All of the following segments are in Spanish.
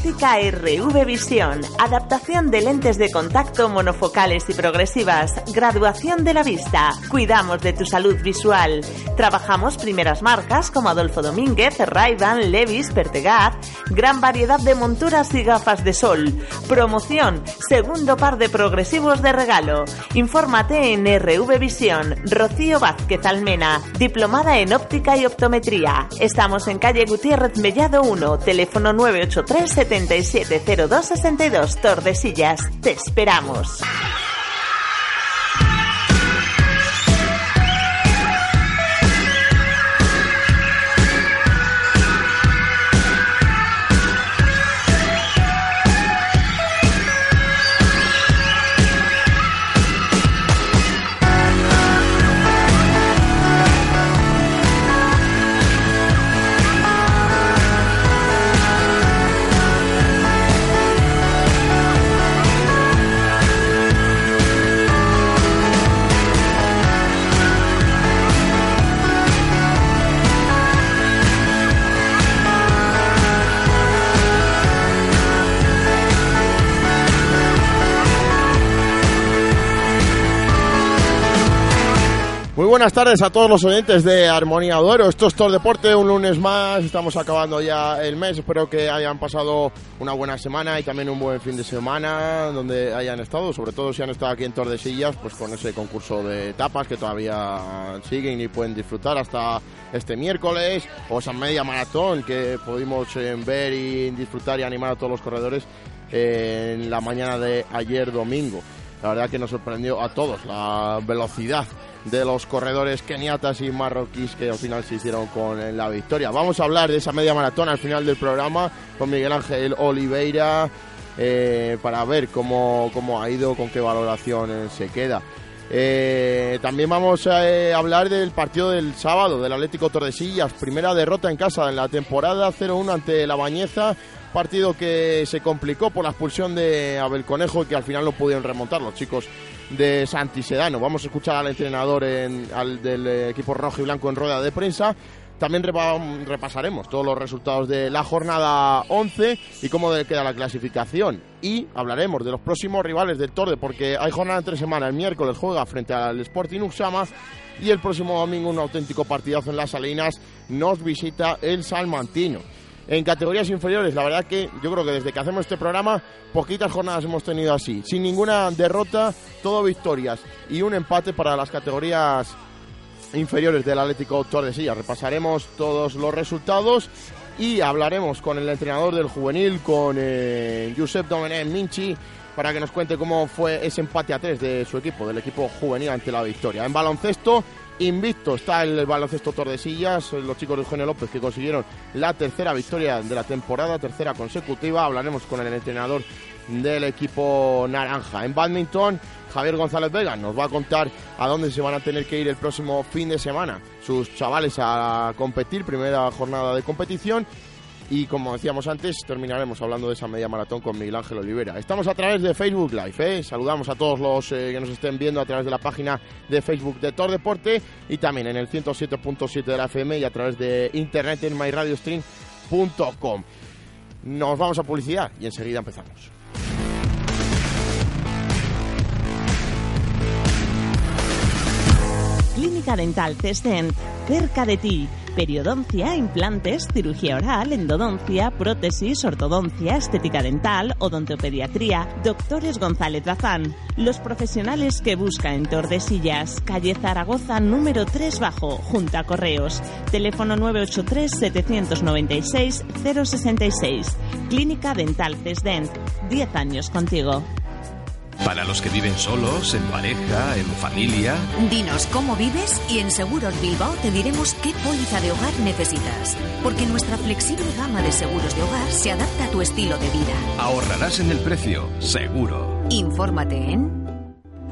Óptica RV Visión. Adaptación de lentes de contacto monofocales y progresivas. Graduación de la vista. Cuidamos de tu salud visual. Trabajamos primeras marcas como Adolfo Domínguez, Ray-Ban, Levis, Pertegaz. Gran variedad de monturas y gafas de sol. Promoción. Segundo par de progresivos de regalo. Infórmate en RV Visión. Rocío Vázquez Almena. Diplomada en óptica y optometría. Estamos en calle Gutiérrez Mellado 1. Teléfono 983 770262 Tordesillas. Te esperamos. Buenas tardes a todos los oyentes de Armonía Duero. Esto es Todo Deporte, un lunes más. Estamos acabando ya el mes. Espero que hayan pasado una buena semana y también un buen fin de semana donde hayan estado. Sobre todo si han estado aquí en Tordesillas, pues con ese concurso de tapas que todavía siguen y pueden disfrutar hasta este miércoles. O esa media maratón que pudimos eh, ver y disfrutar y animar a todos los corredores eh, en la mañana de ayer domingo. La verdad que nos sorprendió a todos la velocidad de los corredores keniatas y marroquíes que al final se hicieron con la victoria. Vamos a hablar de esa media maratón al final del programa con Miguel Ángel Oliveira eh, para ver cómo, cómo, ha ido, con qué valoración eh, se queda. Eh, también vamos a hablar del partido del sábado del Atlético Tordesillas, primera derrota en casa en la temporada 0-1 ante la Bañeza, partido que se complicó por la expulsión de Abel Conejo y que al final no pudieron remontar los chicos de Santi Sedano. Vamos a escuchar al entrenador al, del equipo rojo y blanco en rueda de prensa. También repasaremos todos los resultados de la jornada 11 y cómo queda la clasificación. Y hablaremos de los próximos rivales del Torde, porque hay jornada entre semana. El miércoles juega frente al Sporting Uxama y el próximo domingo un auténtico partidazo en las Salinas nos visita el Salmantino en categorías inferiores. La verdad que yo creo que desde que hacemos este programa, poquitas jornadas hemos tenido así. Sin ninguna derrota, todo victorias y un empate para las categorías inferiores del Atlético Tordesillas. Repasaremos todos los resultados y hablaremos con el entrenador del juvenil, con eh, Josep Domenech Minchi, para que nos cuente cómo fue ese empate a tres de su equipo, del equipo juvenil ante la victoria. En baloncesto, invicto está el baloncesto Tordesillas, los chicos de Eugenio López que consiguieron la tercera victoria de la temporada, tercera consecutiva. Hablaremos con el entrenador del equipo naranja. En badminton, Javier González Vega nos va a contar a dónde se van a tener que ir el próximo fin de semana sus chavales a competir, primera jornada de competición. Y como decíamos antes, terminaremos hablando de esa media maratón con Miguel Ángel Olivera. Estamos a través de Facebook Live, ¿eh? saludamos a todos los eh, que nos estén viendo a través de la página de Facebook de Tor Deporte y también en el 107.7 de la FM y a través de internet en myradiostream.com. Nos vamos a publicidad y enseguida empezamos. Clínica Dental Cescent, cerca de ti periodoncia, implantes, cirugía oral, endodoncia, prótesis, ortodoncia, estética dental, odontopediatría, doctores González Bazán. Los profesionales que busca en Tordesillas, calle Zaragoza número 3 bajo, junto a Correos. Teléfono 983 796 066. Clínica Dental Cesdent. 10 años contigo. Para los que viven solos, en pareja, en familia. Dinos cómo vives y en Seguros Bilbao te diremos qué póliza de hogar necesitas. Porque nuestra flexible gama de seguros de hogar se adapta a tu estilo de vida. Ahorrarás en el precio, seguro. Infórmate en.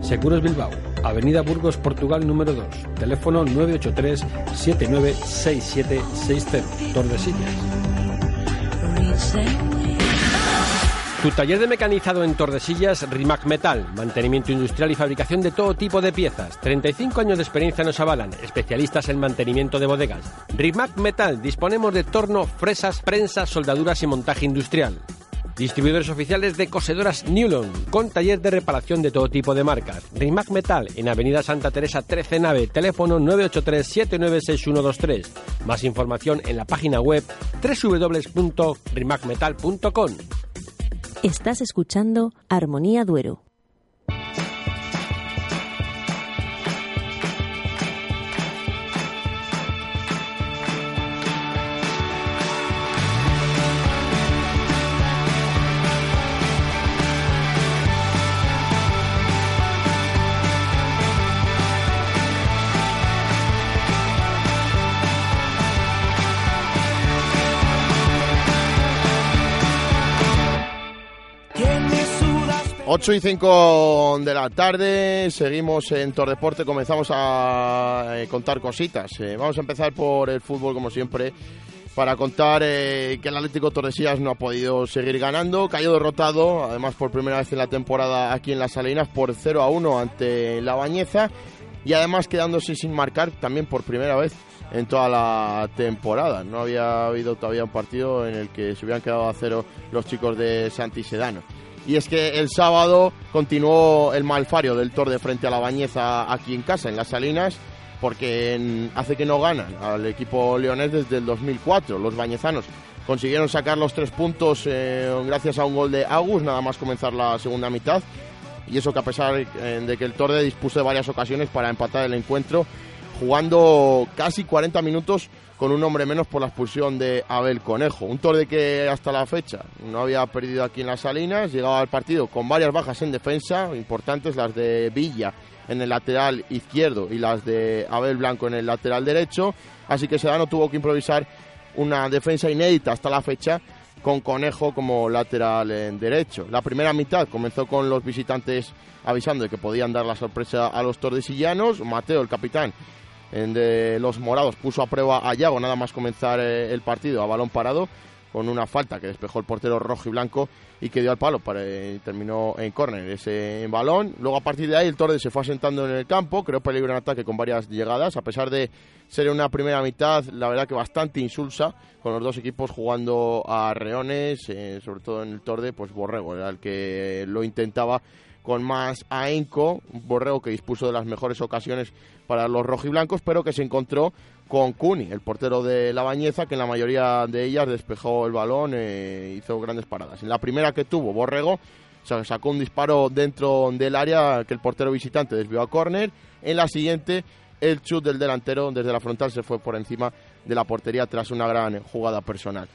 Seguros Bilbao, Avenida Burgos, Portugal número 2. Teléfono 983 796760. Tordesillas. Tu taller de mecanizado en Tordesillas, Rimac Metal, mantenimiento industrial y fabricación de todo tipo de piezas. 35 años de experiencia nos avalan, especialistas en mantenimiento de bodegas. Rimac Metal, disponemos de torno, fresas, prensa, soldaduras y montaje industrial. Distribuidores oficiales de cosedoras Newlon, con taller de reparación de todo tipo de marcas. Rimac Metal, en Avenida Santa Teresa 13 Nave, teléfono 983-796123. Más información en la página web www.rimacmetal.com. Estás escuchando Armonía Duero. 8 y 5 de la tarde, seguimos en Tordeporte, comenzamos a eh, contar cositas. Eh, vamos a empezar por el fútbol, como siempre, para contar eh, que el Atlético Tordesillas no ha podido seguir ganando. Cayó derrotado, además por primera vez en la temporada aquí en Las Salinas, por 0 a 1 ante la Bañeza. Y además quedándose sin marcar también por primera vez en toda la temporada. No había habido todavía un partido en el que se hubieran quedado a cero los chicos de Santi Sedano y es que el sábado continuó el malfario del Tor de frente a la Bañeza aquí en casa, en Las Salinas, porque hace que no ganan al equipo leonés desde el 2004. Los bañezanos consiguieron sacar los tres puntos eh, gracias a un gol de Agus, nada más comenzar la segunda mitad. Y eso que a pesar eh, de que el Torde dispuso de varias ocasiones para empatar el encuentro, jugando casi 40 minutos con un hombre menos por la expulsión de Abel Conejo. Un Torde que hasta la fecha no había perdido aquí en las Salinas, llegaba al partido con varias bajas en defensa, importantes las de Villa en el lateral izquierdo y las de Abel Blanco en el lateral derecho, así que Sedano tuvo que improvisar una defensa inédita hasta la fecha con Conejo como lateral en derecho. La primera mitad comenzó con los visitantes avisando de que podían dar la sorpresa a los tordesillanos. Mateo, el capitán, de los morados puso a prueba a Yago nada más comenzar eh, el partido a balón parado con una falta que despejó el portero rojo y blanco y que dio al palo para, eh, terminó en córner ese balón. Luego a partir de ahí el Torde se fue asentando en el campo, creo peligro en ataque con varias llegadas, a pesar de ser una primera mitad, la verdad que bastante insulsa, con los dos equipos jugando a reones, eh, sobre todo en el Torde, pues Borrego era el que lo intentaba con más ahínco, Borrego que dispuso de las mejores ocasiones para los rojiblancos, pero que se encontró con Cuni, el portero de la Bañeza, que en la mayoría de ellas despejó el balón e hizo grandes paradas. En la primera que tuvo Borrego, sacó un disparo dentro del área que el portero visitante desvió a córner. En la siguiente, el chut del delantero desde la frontal se fue por encima de la portería tras una gran jugada personal.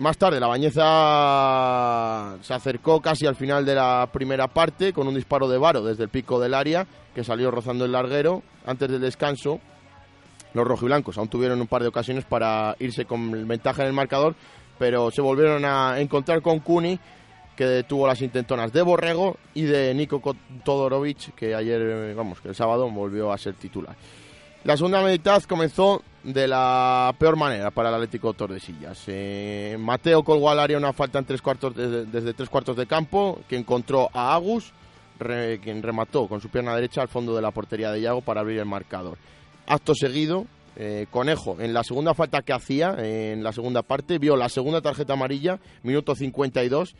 Más tarde, la Bañeza se acercó casi al final de la primera parte con un disparo de Varo desde el pico del área que salió rozando el larguero. Antes del descanso, los rojiblancos aún tuvieron un par de ocasiones para irse con ventaja en el marcador, pero se volvieron a encontrar con Cuni que detuvo las intentonas de Borrego y de Nico Todorovic, que ayer, vamos, que el sábado volvió a ser titular. La segunda mitad comenzó de la peor manera para el Atlético Tordesillas. Eh, Mateo colgó al área una falta en tres cuartos desde, tres cuartos de campo, que encontró a Agus, quien remató con su pierna derecha al fondo de la portería de Iago para abrir el marcador. Acto seguido, eh, Conejo, en la segunda falta que hacía, en la segunda parte, vio la segunda tarjeta amarilla, minuto 52,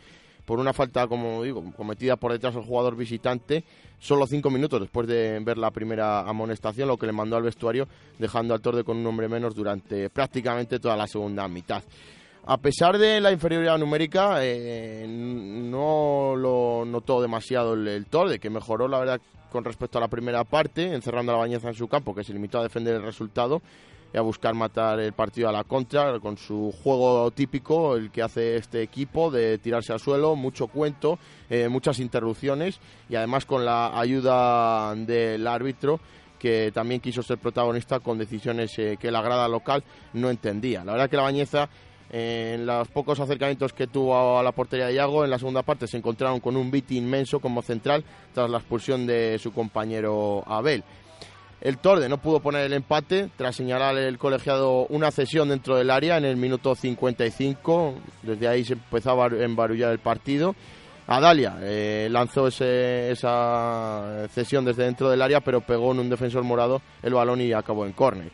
por una falta, como digo, cometida por detrás del jugador visitante, solo cinco minutos después de ver la primera amonestación, lo que le mandó al vestuario, dejando al Torde con un hombre menos durante prácticamente toda la segunda mitad. A pesar de la inferioridad numérica, eh, no lo notó demasiado el, el Torde, que mejoró, la verdad, con respecto a la primera parte, encerrando a la bañeza en su campo, que se limitó a defender el resultado y a buscar matar el partido a la contra con su juego típico, el que hace este equipo de tirarse al suelo, mucho cuento, eh, muchas interrupciones y además con la ayuda del árbitro que también quiso ser protagonista con decisiones eh, que la grada local no entendía. La verdad que la Bañeza en los pocos acercamientos que tuvo a la portería de Iago, en la segunda parte se encontraron con un beat inmenso como central tras la expulsión de su compañero Abel. El Torde no pudo poner el empate tras señalar el colegiado una cesión dentro del área en el minuto 55. Desde ahí se empezaba a embarullar el partido. Adalia eh, lanzó esa cesión desde dentro del área, pero pegó en un defensor morado el balón y acabó en córner.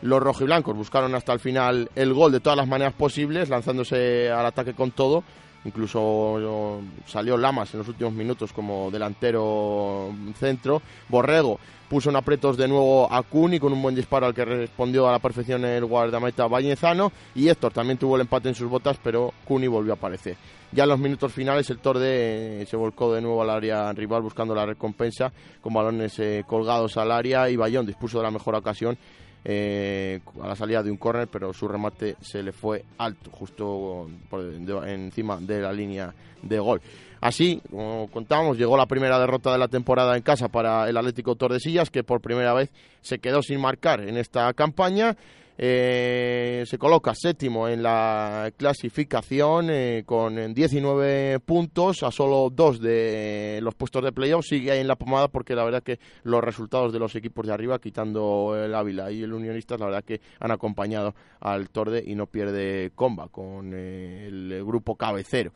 Los rojiblancos buscaron hasta el final el gol de todas las maneras posibles, lanzándose al ataque con todo. Incluso salió Lamas en los últimos minutos como delantero centro. Borrego puso en apretos de nuevo a Cuni con un buen disparo al que respondió a la perfección el guardameta Bañezano. Y Héctor también tuvo el empate en sus botas, pero Cuni volvió a aparecer. Ya en los minutos finales el Torde se volcó de nuevo al área rival buscando la recompensa con balones eh, colgados al área y Bayón dispuso de la mejor ocasión eh, a la salida de un córner, pero su remate se le fue alto, justo por encima de la línea de gol. Así, como contábamos, llegó la primera derrota de la temporada en casa para el Atlético Tordesillas, que por primera vez se quedó sin marcar en esta campaña eh, se coloca séptimo en la clasificación eh, con 19 puntos, a solo dos de los puestos de playoff. Sigue ahí en la pomada porque la verdad que los resultados de los equipos de arriba, quitando el Ávila y el Unionistas, la verdad que han acompañado al Torde y no pierde comba con eh, el grupo cabecero.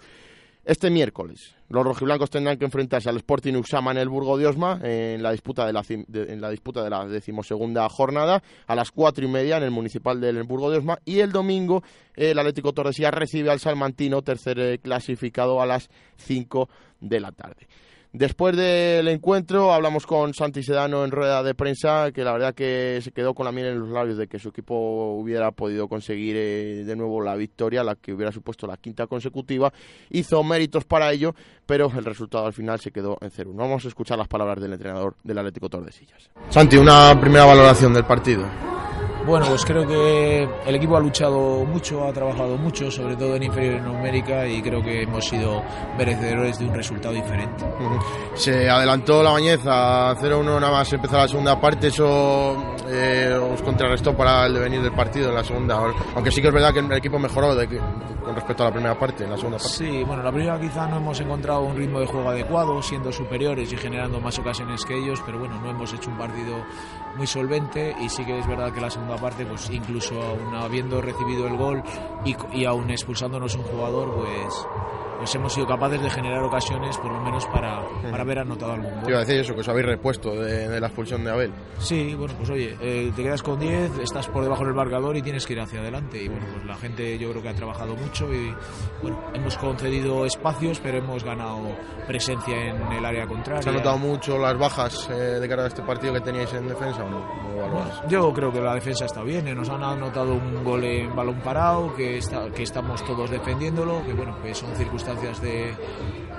Este miércoles, los rojiblancos tendrán que enfrentarse al Sporting Uxama en el Burgo de Osma en la disputa de la, en la disputa de la decimosegunda jornada a las cuatro y media en el municipal del Burgo de Osma y el domingo el Atlético Torresía recibe al Salmantino tercer clasificado a las cinco de la tarde. Después del encuentro hablamos con Santi Sedano en rueda de prensa, que la verdad que se quedó con la miel en los labios de que su equipo hubiera podido conseguir eh, de nuevo la victoria, la que hubiera supuesto la quinta consecutiva. Hizo méritos para ello, pero el resultado al final se quedó en cero. Vamos a escuchar las palabras del entrenador del Atlético Tordesillas. Santi, una primera valoración del partido. Bueno, pues creo que el equipo ha luchado mucho, ha trabajado mucho, sobre todo en inferior en numérica y creo que hemos sido merecedores de un resultado diferente. Se adelantó la bañeza 0-1 nada más empezar la segunda parte, eso eh, os contrarrestó para el devenir del partido en la segunda, aunque sí que es verdad que el equipo mejoró con respecto a la primera parte, en la segunda parte. Sí, bueno, la primera quizá no hemos encontrado un ritmo de juego adecuado, siendo superiores y generando más ocasiones que ellos, pero bueno, no hemos hecho un partido muy solvente y sí que es verdad que la segunda parte, pues incluso aún habiendo recibido el gol y, y aún expulsándonos un jugador, pues pues hemos sido capaces de generar ocasiones, por lo menos para, para haber anotado algún gol. Te iba a decir eso, que os habéis repuesto de, la expulsión de Abel. Sí, bueno, pues oye, eh, te quedas con 10, estás por debajo del marcador y tienes que ir hacia adelante. Y bueno, pues la gente yo creo que ha trabajado mucho y bueno, hemos concedido espacios, pero hemos ganado presencia en el área contraria. ¿Se han notado mucho las bajas eh, de cara a este partido que teníais en defensa o no? yo creo que la defensa está bien, eh, nos han anotado un gol en balón parado, que, está, que estamos todos defendiéndolo, que bueno, pues son circunstancias de,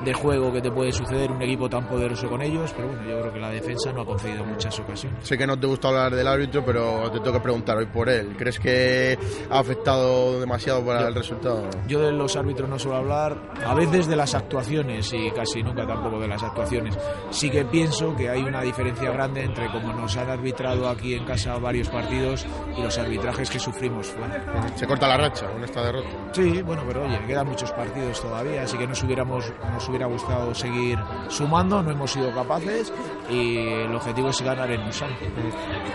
de juego que te puede suceder un equipo tan poderoso con ellos, pero bueno, yo creo que la defensa no ha concedido muchas ocasiones. Sé que no te gusta hablar del árbitro, pero te tengo que preguntar hoy por él. ¿Crees que ha afectado demasiado para el resultado? Yo de los árbitros no suelo hablar, a veces de las actuaciones y casi nunca tampoco de las actuaciones. Sí que pienso que hay una diferencia grande entre cómo nos han arbitrado aquí en casa varios partidos y los arbitrajes que sufrimos fuera. Se corta la racha con esta derrota. Sí, bueno, pero oye, quedan muchos partidos todavía, así que nos hubiéramos nos hubiera gustado seguir sumando, no hemos sido capaces y el objetivo es ganar en Usama.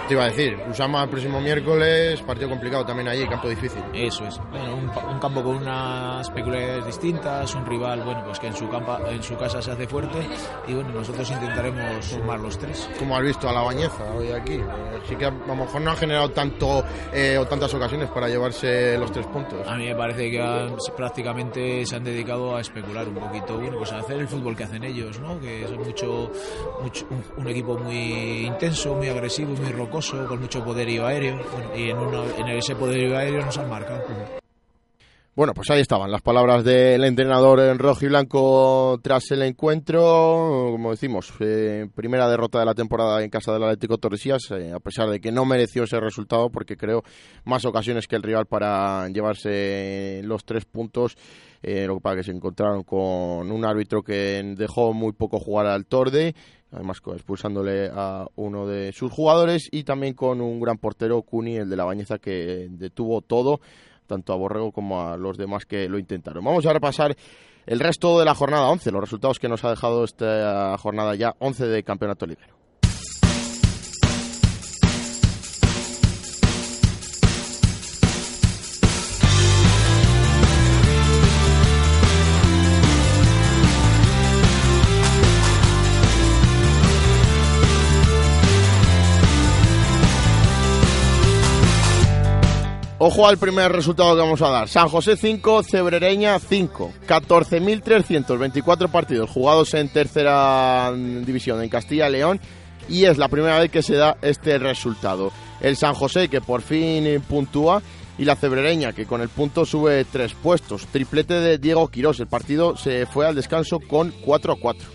Te iba a decir, Usama el próximo miércoles, partido complicado también allí, campo difícil. Eso es, bueno, un, campo con unas peculiaridades distintas, un rival, bueno, pues que en su, campo, en su casa se hace fuerte y bueno, nosotros intentaremos sumar los tres. Como has visto a la bañeza hoy aquí, así que a lo mejor no ha generado tanto eh, o tantas ocasiones para llevarse los tres puntos. A mí me parece que prácticamente se han dedicado a especular un poquito, bueno, pues hacer el fútbol que hacen ellos, ¿no? que es mucho, mucho un, equipo muy intenso, muy agresivo, muy rocoso, con mucho poderío aéreo, y en, en ese poderío aéreo nos han marcado. Bueno, pues ahí estaban las palabras del entrenador en rojo y blanco tras el encuentro. Como decimos, eh, primera derrota de la temporada en casa del Atlético Torresías, eh, a pesar de que no mereció ese resultado, porque creo más ocasiones que el rival para llevarse los tres puntos. Eh, lo que pasa que se encontraron con un árbitro que dejó muy poco jugar al Torde, además expulsándole a uno de sus jugadores, y también con un gran portero, Cuni, el de la Bañeza, que detuvo todo, tanto a Borrego como a los demás que lo intentaron. Vamos a repasar el resto de la jornada 11, los resultados que nos ha dejado esta jornada ya 11 de Campeonato Ligero. Ojo al primer resultado que vamos a dar. San José 5, Cebrereña 5. 14.324 partidos jugados en tercera división en Castilla y León y es la primera vez que se da este resultado. El San José que por fin puntúa y la Cebrereña que con el punto sube tres puestos. Triplete de Diego Quirós. El partido se fue al descanso con 4 a 4.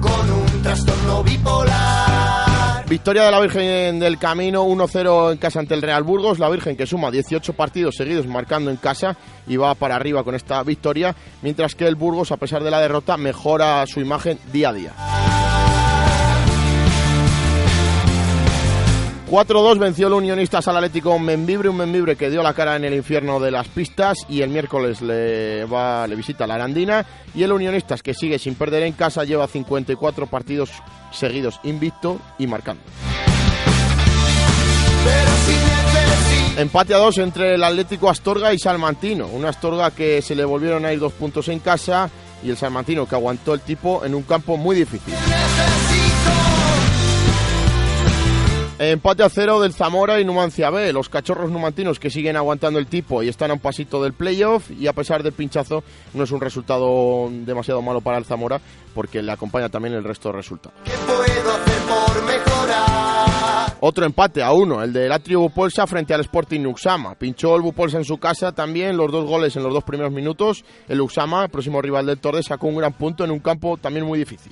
Con un trastorno bipolar. Victoria de la Virgen del Camino 1-0 en casa ante el Real Burgos. La Virgen que suma 18 partidos seguidos marcando en casa y va para arriba con esta victoria, mientras que el Burgos, a pesar de la derrota, mejora su imagen día a día. 4-2 venció el Unionistas al Atlético Membibre, un Membibre que dio la cara en el infierno de las pistas y el miércoles le, va, le visita la Arandina y el Unionistas que sigue sin perder en casa lleva 54 partidos seguidos invicto y marcando. Empate a dos entre el Atlético Astorga y Salmantino. Un Astorga que se le volvieron a ir dos puntos en casa y el Salmantino que aguantó el tipo en un campo muy difícil. Empate a cero del Zamora y Numancia B. Los cachorros numantinos que siguen aguantando el tipo y están a un pasito del playoff y a pesar del pinchazo no es un resultado demasiado malo para el Zamora porque le acompaña también el resto de resultados. Otro empate a uno, el del Atrio Bupolsa frente al Sporting Nuxama. Pinchó el Bupolsa en su casa también, los dos goles en los dos primeros minutos. El Uxama, próximo rival del Torre, sacó un gran punto en un campo también muy difícil.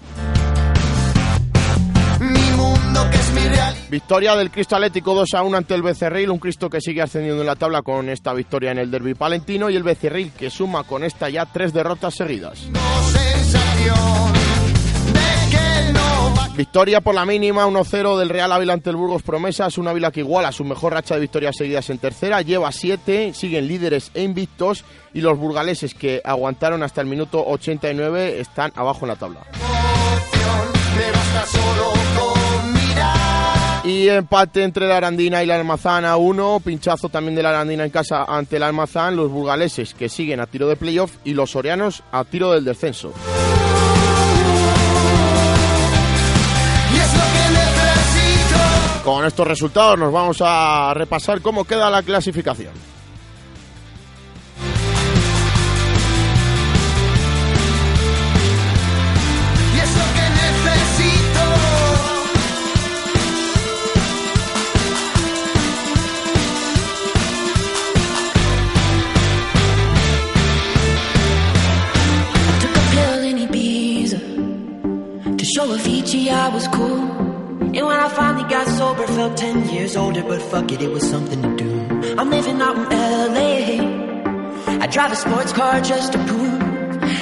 Victoria del Cristo Atlético 2 a 1 ante el Becerril, un Cristo que sigue ascendiendo en la tabla con esta victoria en el derby palentino y el Becerril que suma con esta ya tres derrotas seguidas. Victoria por la mínima 1-0 del Real Ávila ante el Burgos Promesas, un Ávila que iguala su mejor racha de victorias seguidas en tercera, lleva 7, siguen líderes e invictos y los burgaleses que aguantaron hasta el minuto 89 están abajo en la tabla. Y empate entre la Arandina y la Almazán a uno. Pinchazo también de la Arandina en casa ante el Almazán. Los burgaleses que siguen a tiro de playoff y los sorianos a tiro del descenso. Con estos resultados nos vamos a repasar cómo queda la clasificación. Show a Fiji I was cool. And when I finally got sober, felt 10 years older, but fuck it, it was something to do. I'm living out in LA. I drive a sports car just to prove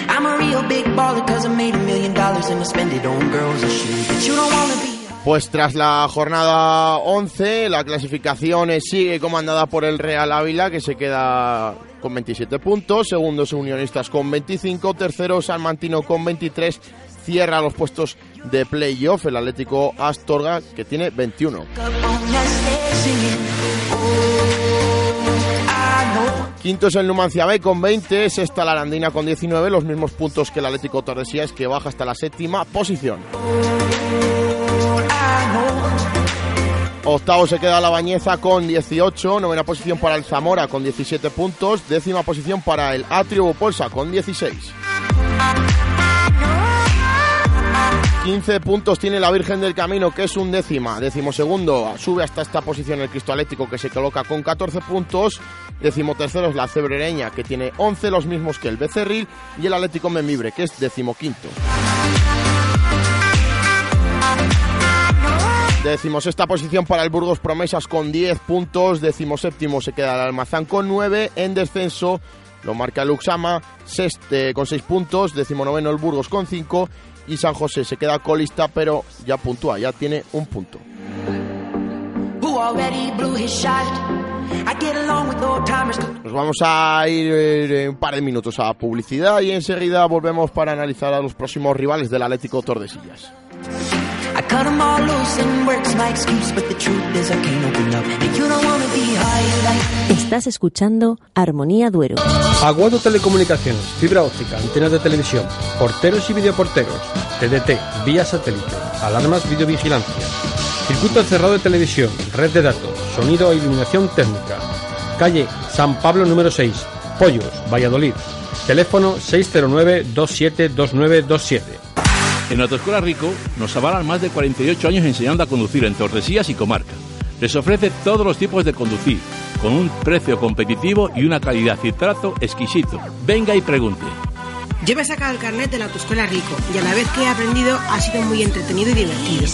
I'm a real big baller cause I made a million dollars and I spend it on girls and you don't be. Pues tras la jornada 11, la clasificación sigue comandada por el Real Ávila, que se queda con 27 puntos, segundos Unionistas con 25, tercero Salmantino con 23, cierra los puestos de playoff el Atlético Astorga, que tiene 21. Quinto es el Numancia B con 20, sexta la Arandina con 19, los mismos puntos que el Atlético Torresías que baja hasta la séptima posición. Octavo se queda la Bañeza con 18, novena posición para el Zamora con 17 puntos, décima posición para el Atrio Bopolsa con 16. 15 puntos tiene la Virgen del Camino, que es un décima. Décimo segundo sube hasta esta posición el Cristo Atlético, que se coloca con 14 puntos. Décimo tercero es la Cebrereña, que tiene 11, los mismos que el Becerril. Y el Atlético Memibre, que es décimo quinto. Decimos esta posición para el Burgos Promesas con 10 puntos. Décimo séptimo se queda el Almazán con 9. En descenso lo marca el Uxama sexte, con 6 puntos. Décimo noveno el Burgos con 5 y San José se queda colista, pero ya puntúa, ya tiene un punto. Nos vamos a ir eh, un par de minutos a publicidad y enseguida volvemos para analizar a los próximos rivales del Atlético Tordesillas. Estás escuchando Armonía Duero. Aguado Telecomunicaciones, fibra óptica, antenas de televisión, porteros y videoporteros, TDT, vía satélite, alarmas, videovigilancia, circuito cerrado de televisión, red de datos, sonido e iluminación técnica calle San Pablo número 6, Pollos, Valladolid. Teléfono 609-272927. En Autoescuela Rico nos avalan más de 48 años enseñando a conducir en Tordesillas y comarca. Les ofrece todos los tipos de conducir, con un precio competitivo y una calidad y trato exquisito. Venga y pregunte. Yo me he sacado el carnet de la autoescuela Rico y a la vez que he aprendido ha sido muy entretenido y divertido.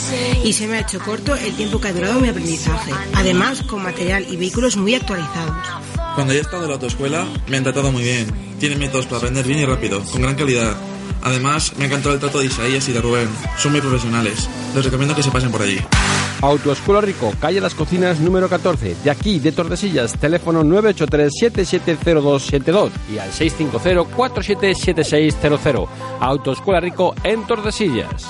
Y se me ha hecho corto el tiempo que ha durado mi aprendizaje. Además, con material y vehículos muy actualizados. Cuando he estado en la autoescuela me han tratado muy bien. Tienen métodos para aprender bien y rápido, con gran calidad. Además, me ha encantado el trato de Isaías y de Rubén. Son muy profesionales. Les recomiendo que se pasen por allí. Autoescuela Rico, calle Las Cocinas número 14, de aquí, de Tordesillas, teléfono 983-770272 y al 650-477600. Autoescuela Rico en Tordesillas.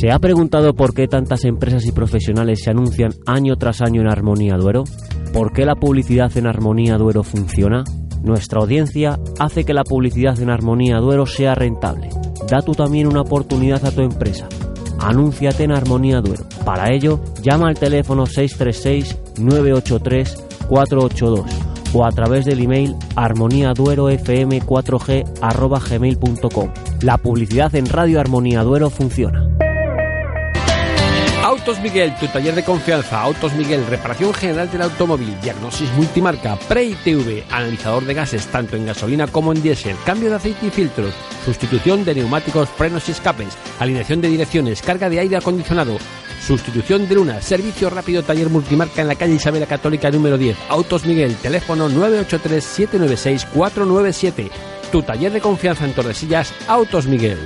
¿Se ha preguntado por qué tantas empresas y profesionales se anuncian año tras año en Armonía Duero? ¿Por qué la publicidad en Armonía Duero funciona? Nuestra audiencia hace que la publicidad en Armonía Duero sea rentable. Da tú también una oportunidad a tu empresa. Anúnciate en Armonía Duero. Para ello, llama al teléfono 636-983-482 o a través del email armoniaduerofm4g.gmail.com. La publicidad en Radio Armonía Duero funciona. Autos Miguel, tu taller de confianza. Autos Miguel, reparación general del automóvil, diagnosis multimarca, pre-ITV, analizador de gases tanto en gasolina como en diésel, cambio de aceite y filtros, sustitución de neumáticos, frenos y escapes, alineación de direcciones, carga de aire acondicionado, sustitución de luna, servicio rápido taller multimarca en la calle Isabel la Católica número 10. Autos Miguel, teléfono 983-796-497. Tu taller de confianza en Tordesillas, Autos Miguel.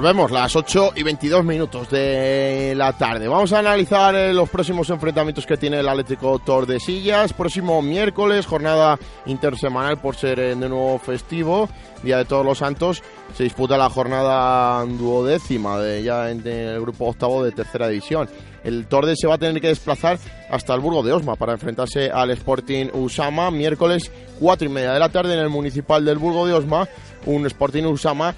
Volvemos, las 8 y 22 minutos de la tarde. Vamos a analizar eh, los próximos enfrentamientos que tiene el Atlético Tordesillas. Próximo miércoles, jornada intersemanal por ser eh, de nuevo festivo, Día de Todos los Santos. Se disputa la jornada duodécima de, ya en, en el grupo octavo de tercera división. El Torde se va a tener que desplazar hasta el Burgo de Osma para enfrentarse al Sporting Usama miércoles 4 y media de la tarde en el municipal del Burgo de Osma. Un Sporting Usama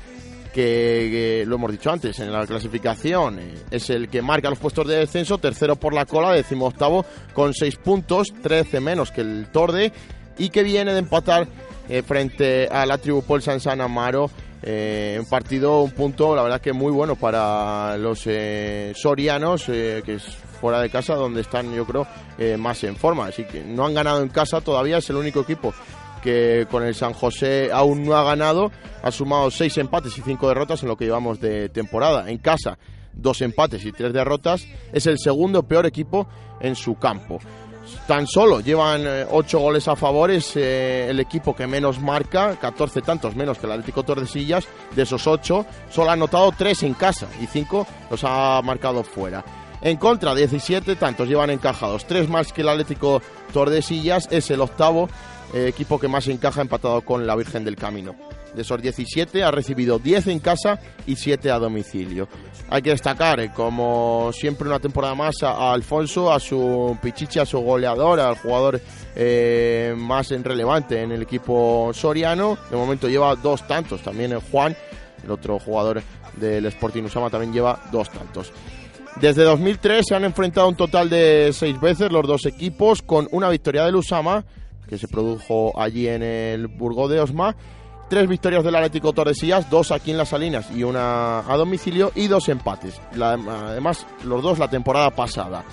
que, lo hemos dicho antes, en la clasificación eh, es el que marca los puestos de descenso, tercero por la cola, décimo octavo con 6 puntos, 13 menos que el Torde y que viene de empatar eh, frente a la tribu Paul San San Amaro. Eh, un partido, un punto, la verdad que muy bueno para los eh, sorianos, que es fuera de casa donde están, yo creo, más en forma. Así que no han ganado en casa todavía, es el único equipo que con el San José aún no ha ganado. Ha sumado seis empates y cinco derrotas en lo que llevamos de temporada. En casa, dos empates y tres derrotas. Es el segundo peor equipo en su campo. Tan solo llevan eh, ocho goles a favor, es eh, el equipo que menos marca, 14 tantos menos que el Atlético Tordesillas. De esos ocho, solo ha anotado tres en casa y cinco los ha marcado fuera. En contra, 17 tantos llevan encajados, tres más que el Atlético Tordesillas, es el octavo eh, equipo que más encaja empatado con la Virgen del Camino. De esos 17 ha recibido 10 en casa y 7 a domicilio. Hay que destacar, eh, como siempre una temporada más, a, Alfonso, a su pichichi, a su goleador, al jugador eh, más relevante en el equipo soriano. De momento lleva dos tantos, también el Juan, el otro jugador del Sporting Usama, también lleva dos tantos. Desde 2003 se han enfrentado un total de seis veces los dos equipos, con una victoria del Usama, que se produjo allí en el Burgo de Osma, tres victorias del Atlético Tordesillas, dos aquí en las Salinas y una a domicilio, y dos empates. Además, los dos la temporada pasada.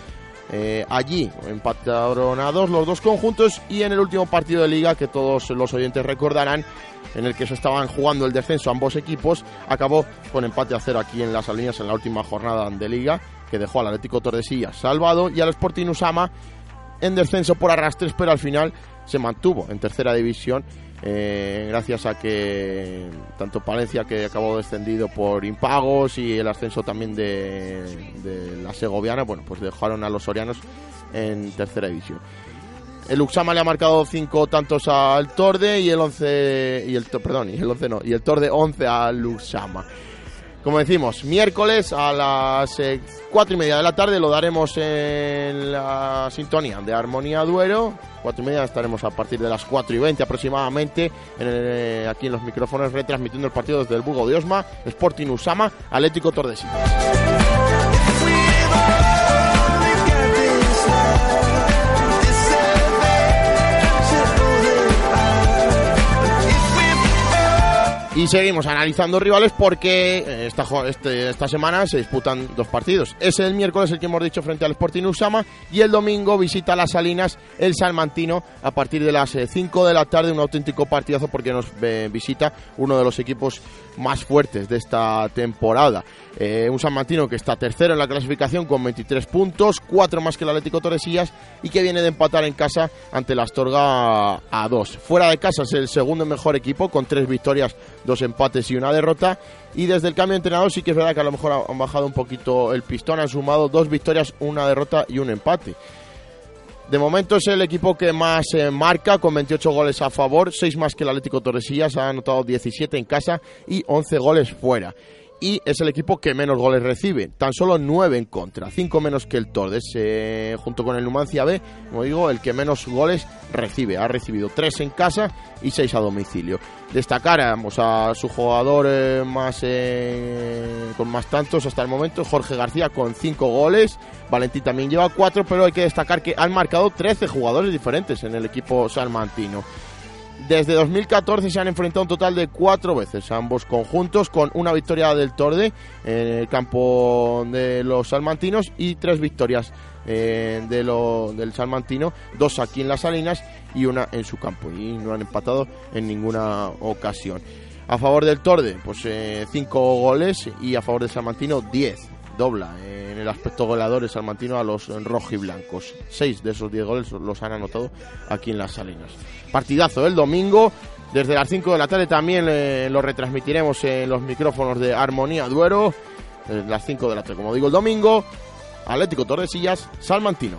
Eh, allí empataron a dos los dos conjuntos y en el último partido de liga que todos los oyentes recordarán en el que se estaban jugando el descenso ambos equipos acabó con empate a cero aquí en las Salinas en la última jornada de liga que dejó al Atlético Tordesillas salvado y al Sporting Usama en descenso por arrastres pero al final se mantuvo en tercera división eh, gracias a que tanto Palencia que acabó descendido por impagos y el ascenso también de, de la Segoviana, bueno, pues dejaron a los sorianos en tercera división. El Uxama le ha marcado cinco tantos al Torde y el 11 y el perdón, y el 11 no, y el Torde 11 al Uxama. Como decimos, miércoles a las eh, cuatro y media de la tarde lo daremos en la sintonía de Armonía Duero. Cuatro y media estaremos a partir de las 4 y 20 aproximadamente eh, aquí en los micrófonos retransmitiendo el partido desde el Burgo de Osma, Sporting Usama, Atlético Tordesillas. Y seguimos analizando rivales porque eh, esta, este- esta semana se disputan dos partidos. Es el miércoles el que hemos dicho frente al Sporting Usama y el domingo visita las Salinas el Salmantino a partir de las 5 de la tarde. Un auténtico partidazo porque nos eh, visita uno de los equipos más fuertes de esta temporada. Eh, un Salmantino que está tercero en la clasificación con 23 puntos, 4 más que el Atlético Torresillas y que viene de empatar en casa ante la Astorga a 2. Fuera de casa es el segundo mejor equipo con 3 victorias, 2 empates y una derrota. Y desde el cambio de entrenador sí que es verdad que a lo mejor han bajado un poquito el pistón, han sumado 2 victorias, una derrota y un empate. De momento es el equipo que más eh, marca, con 28 goles a favor, 6 más que el Atlético Torresillas, ha anotado 17 en casa y 11 goles fuera. Y es el equipo que menos goles recibe, tan solo 9 en contra, 5 menos que el Tordes, eh, junto con el Numancia B, como digo, el que menos goles recibe. Ha recibido 3 en casa y 6 a domicilio. Destacáramos a su jugador eh, más eh, con más tantos hasta el momento, Jorge García con 5 goles, Valentín también lleva 4, pero hay que destacar que han marcado 13 jugadores diferentes en el equipo salmantino. Desde 2014 se han enfrentado un total de cuatro veces ambos conjuntos, con una victoria del Torde en el campo de los salmantinos y tres victorias eh, de lo- del salmantino, dos aquí en las Salinas y una en su campo. Y no han empatado en ninguna ocasión. A favor del Torde, pues eh, cinco goles y a favor del salmantino, 10 dobla en el aspecto goleador el salmantino a los rojiblancos. Seis de esos 10 goles los han anotado aquí en las Salinas. Partidazo el domingo. Desde las 5 de la tarde también eh, lo retransmitiremos en los micrófonos de Armonía Duero. Las 5 de la tarde, como digo, el domingo. Atlético Tordesillas, Salmantino.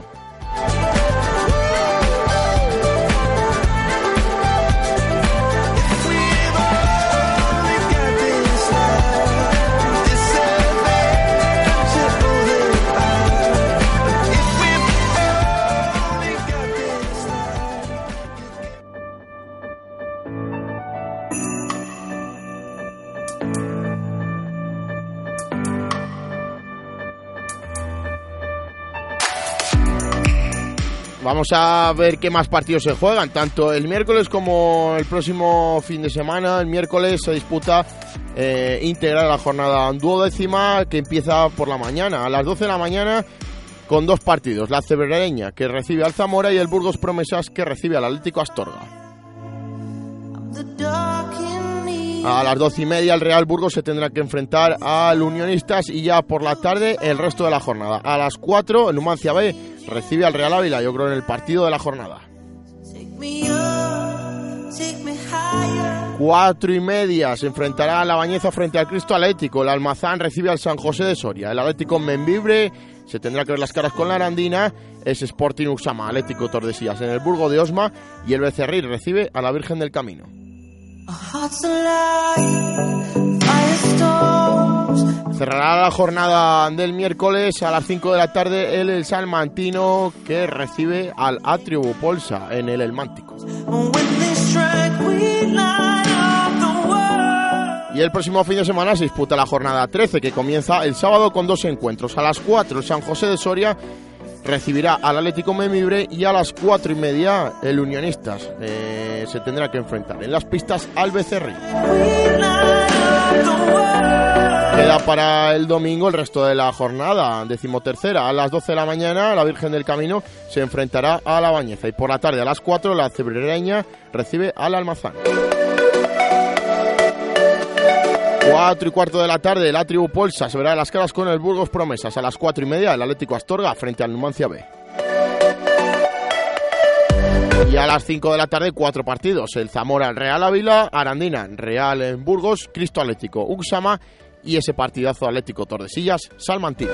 Vamos a ver qué más partidos se juegan, tanto el miércoles como el próximo fin de semana. El miércoles se disputa eh, íntegra la jornada duodécima que empieza por la mañana, a las 12 de la mañana, con dos partidos. La Cebrereña que recibe al Zamora y el Burgos Promesas que recibe al Atlético Astorga. A las doce y media el Real Burgos se tendrá que enfrentar al Unionistas y ya por la tarde el resto de la jornada. A las 4 el Numancia B recibe al Real Ávila, yo creo en el partido de la jornada. Cuatro y media se enfrentará a la Bañeza frente al Cristo Atlético. El Almazán recibe al San José de Soria. El Atlético Membibre se tendrá que ver las caras con la Arandina. Es Sporting Uxama, Atlético Tordesillas en el Burgo de Osma. Y el Becerril recibe a la Virgen del Camino. Cerrará la jornada del miércoles a las 5 de la tarde el, el Salmantino que recibe al Atrio Polsa en el Elmántico. Y el próximo fin de semana se disputa la jornada 13 que comienza el sábado con dos encuentros. A las 4 el San José de Soria recibirá al Atlético Memibre y a las 4 y media el Unionistas eh, se tendrá que enfrentar en las pistas al Becerril. Queda para el domingo el resto de la jornada, decimotercera. A las 12 de la mañana, la Virgen del Camino se enfrentará a la Bañeza. Y por la tarde, a las 4, la Cebrereña recibe al Almazán. 4 y cuarto de la tarde, la tribu Polsa se verá las caras con el Burgos Promesas. A las 4 y media, el Atlético Astorga frente al Numancia B. Y a las 5 de la tarde, cuatro partidos. El Zamora Real Ávila, Arandina Real en Burgos, Cristo Atlético Uxama y ese partidazo Atlético Tordesillas, Salmantino.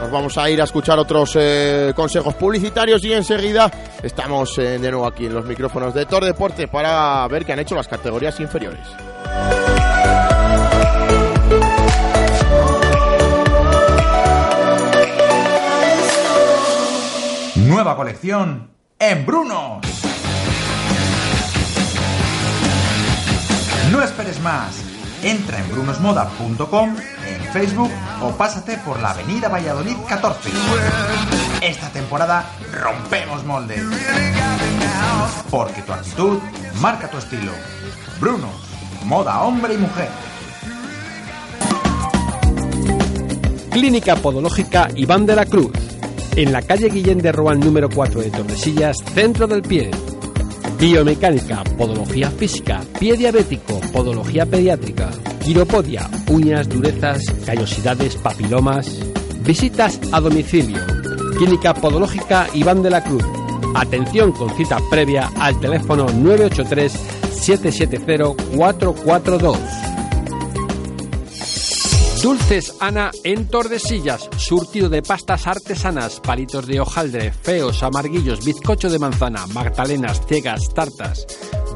Nos vamos a ir a escuchar otros eh, consejos publicitarios y enseguida estamos eh, de nuevo aquí en los micrófonos de Tor Deporte para ver qué han hecho las categorías inferiores. Nueva colección en Bruno. No esperes más. Entra en brunosmoda.com, en Facebook o pásate por la Avenida Valladolid 14. Esta temporada rompemos moldes. Porque tu actitud marca tu estilo. Bruno, moda hombre y mujer. Clínica Podológica Iván de la Cruz. En la calle Guillén de Roan número 4 de Tordesillas, centro del pie. Biomecánica, podología física, pie diabético, podología pediátrica, quiropodia, uñas, durezas, callosidades, papilomas. Visitas a domicilio. Clínica Podológica Iván de la Cruz. Atención con cita previa al teléfono 983 770 442. Dulces Ana en Tordesillas, surtido de pastas artesanas, palitos de hojaldre, feos, amarguillos, bizcocho de manzana, magdalenas, ciegas, tartas.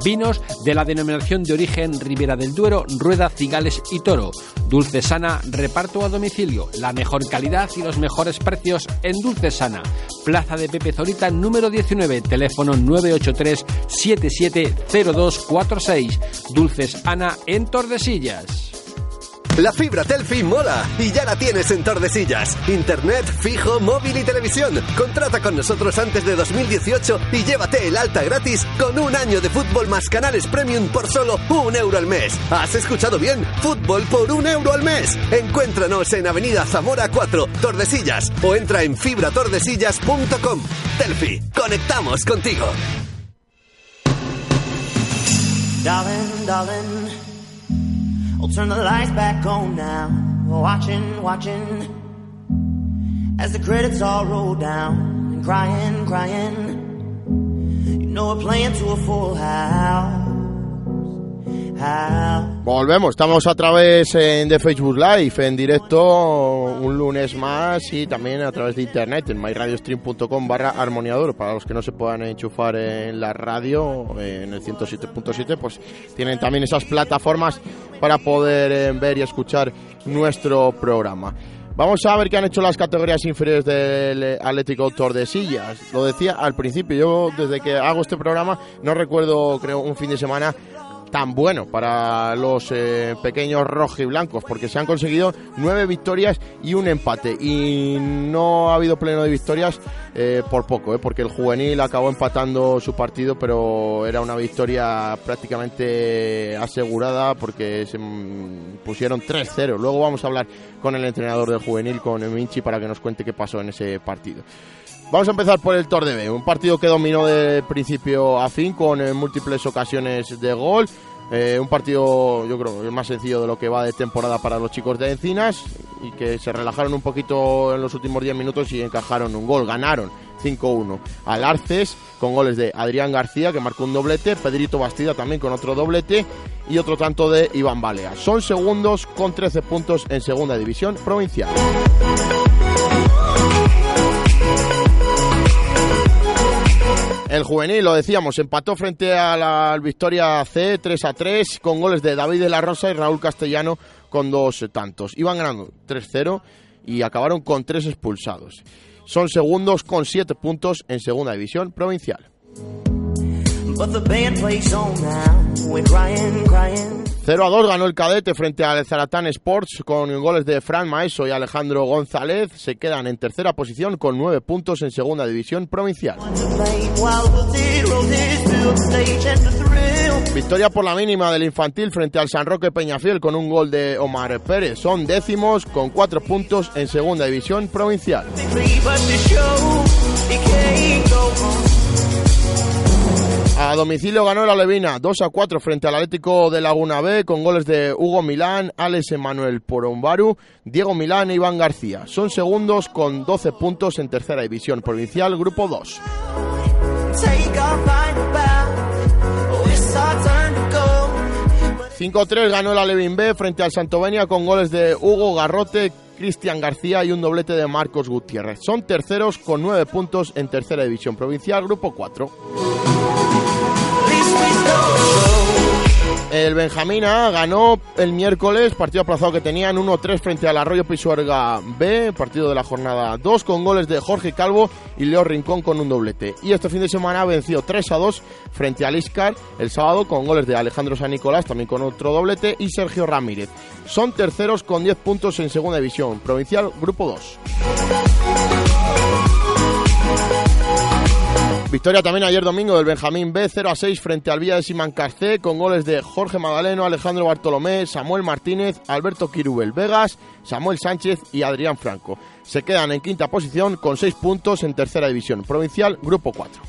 Vinos de la denominación de origen Ribera del Duero, Rueda, Cigales y Toro. Dulce Sana, reparto a domicilio, la mejor calidad y los mejores precios en Dulce Sana. Plaza de Pepe Zorita número 19, teléfono 983 770246. Dulces Ana en Tordesillas. La fibra Telfi mola y ya la tienes en Tordesillas. Internet, fijo, móvil y televisión. Contrata con nosotros antes de 2018 y llévate el alta gratis con un año de fútbol más canales premium por solo un euro al mes. ¿Has escuchado bien? Fútbol por un euro al mes. Encuéntranos en Avenida Zamora 4, Tordesillas o entra en fibratordesillas.com. Telfi, conectamos contigo. I'll turn the lights back on now. Watching, watching, as the credits all roll down. And crying, crying, you know we're playing to a full house. Volvemos, estamos a través de Facebook Live, en directo un lunes más y también a través de internet en myradiostream.com barra armoniador. Para los que no se puedan enchufar en la radio, en el 107.7, pues tienen también esas plataformas para poder eh, ver y escuchar nuestro programa. Vamos a ver qué han hecho las categorías inferiores del Atlético Tordesillas. Lo decía al principio, yo desde que hago este programa no recuerdo, creo, un fin de semana tan bueno para los eh, pequeños rojiblancos porque se han conseguido nueve victorias y un empate. Y no ha habido pleno de victorias eh, por poco eh, porque el juvenil acabó empatando su partido pero era una victoria prácticamente asegurada porque se mm, pusieron 3-0 luego vamos a hablar con el entrenador del juvenil con Minchi para que nos cuente qué pasó en ese partido Vamos a empezar por el Tordebe, un partido que dominó de principio a fin con eh, múltiples ocasiones de gol. Eh, un partido, yo creo, más sencillo de lo que va de temporada para los chicos de Encinas y que se relajaron un poquito en los últimos 10 minutos y encajaron un gol, ganaron 5-1 al Arces con goles de Adrián García que marcó un doblete, Pedrito Bastida también con otro doblete y otro tanto de Iván Balea. Son segundos con 13 puntos en segunda división provincial. El juvenil, lo decíamos, empató frente a la Victoria C 3 a 3 con goles de David de la Rosa y Raúl Castellano con dos tantos. Iban ganando 3-0 y acabaron con tres expulsados. Son segundos con siete puntos en segunda división provincial. 0 a 2 ganó el cadete frente al Zaratán Sports con goles de Fran Maeso y Alejandro González. Se quedan en tercera posición con nueve puntos en segunda división provincial. Victoria por la mínima del infantil frente al San Roque Peñafiel con un gol de Omar Pérez. Son décimos con cuatro puntos en segunda división provincial. A domicilio ganó la Levina 2 a 4 frente al Atlético de Laguna B con goles de Hugo Milán, Alex Emanuel Porombaru, Diego Milán e Iván García. Son segundos con 12 puntos en tercera división provincial, grupo 2. Take our final bow. Oh, it's our turn to go. 5-3 ganó la Levin B frente al Santovenia con goles de Hugo Garrote, Cristian García y un doblete de Marcos Gutiérrez. Son terceros con nueve puntos en tercera división provincial, grupo 4. El Benjamina ganó el miércoles, partido aplazado que tenían 1-3 frente al Arroyo Pisuerga B, partido de la jornada 2 con goles de Jorge Calvo y Leo Rincón con un doblete. Y este fin de semana venció 3-2 frente al Iscar el sábado con goles de Alejandro San Nicolás, también con otro doblete, y Sergio Ramírez. Son terceros con 10 puntos en segunda división, provincial grupo 2. Victoria también ayer domingo del Benjamín B 0 a 6 frente al Villa de Simancasté con goles de Jorge Magdaleno, Alejandro Bartolomé, Samuel Martínez, Alberto Quirubel Vegas, Samuel Sánchez y Adrián Franco. Se quedan en quinta posición con 6 puntos en tercera división provincial, grupo 4.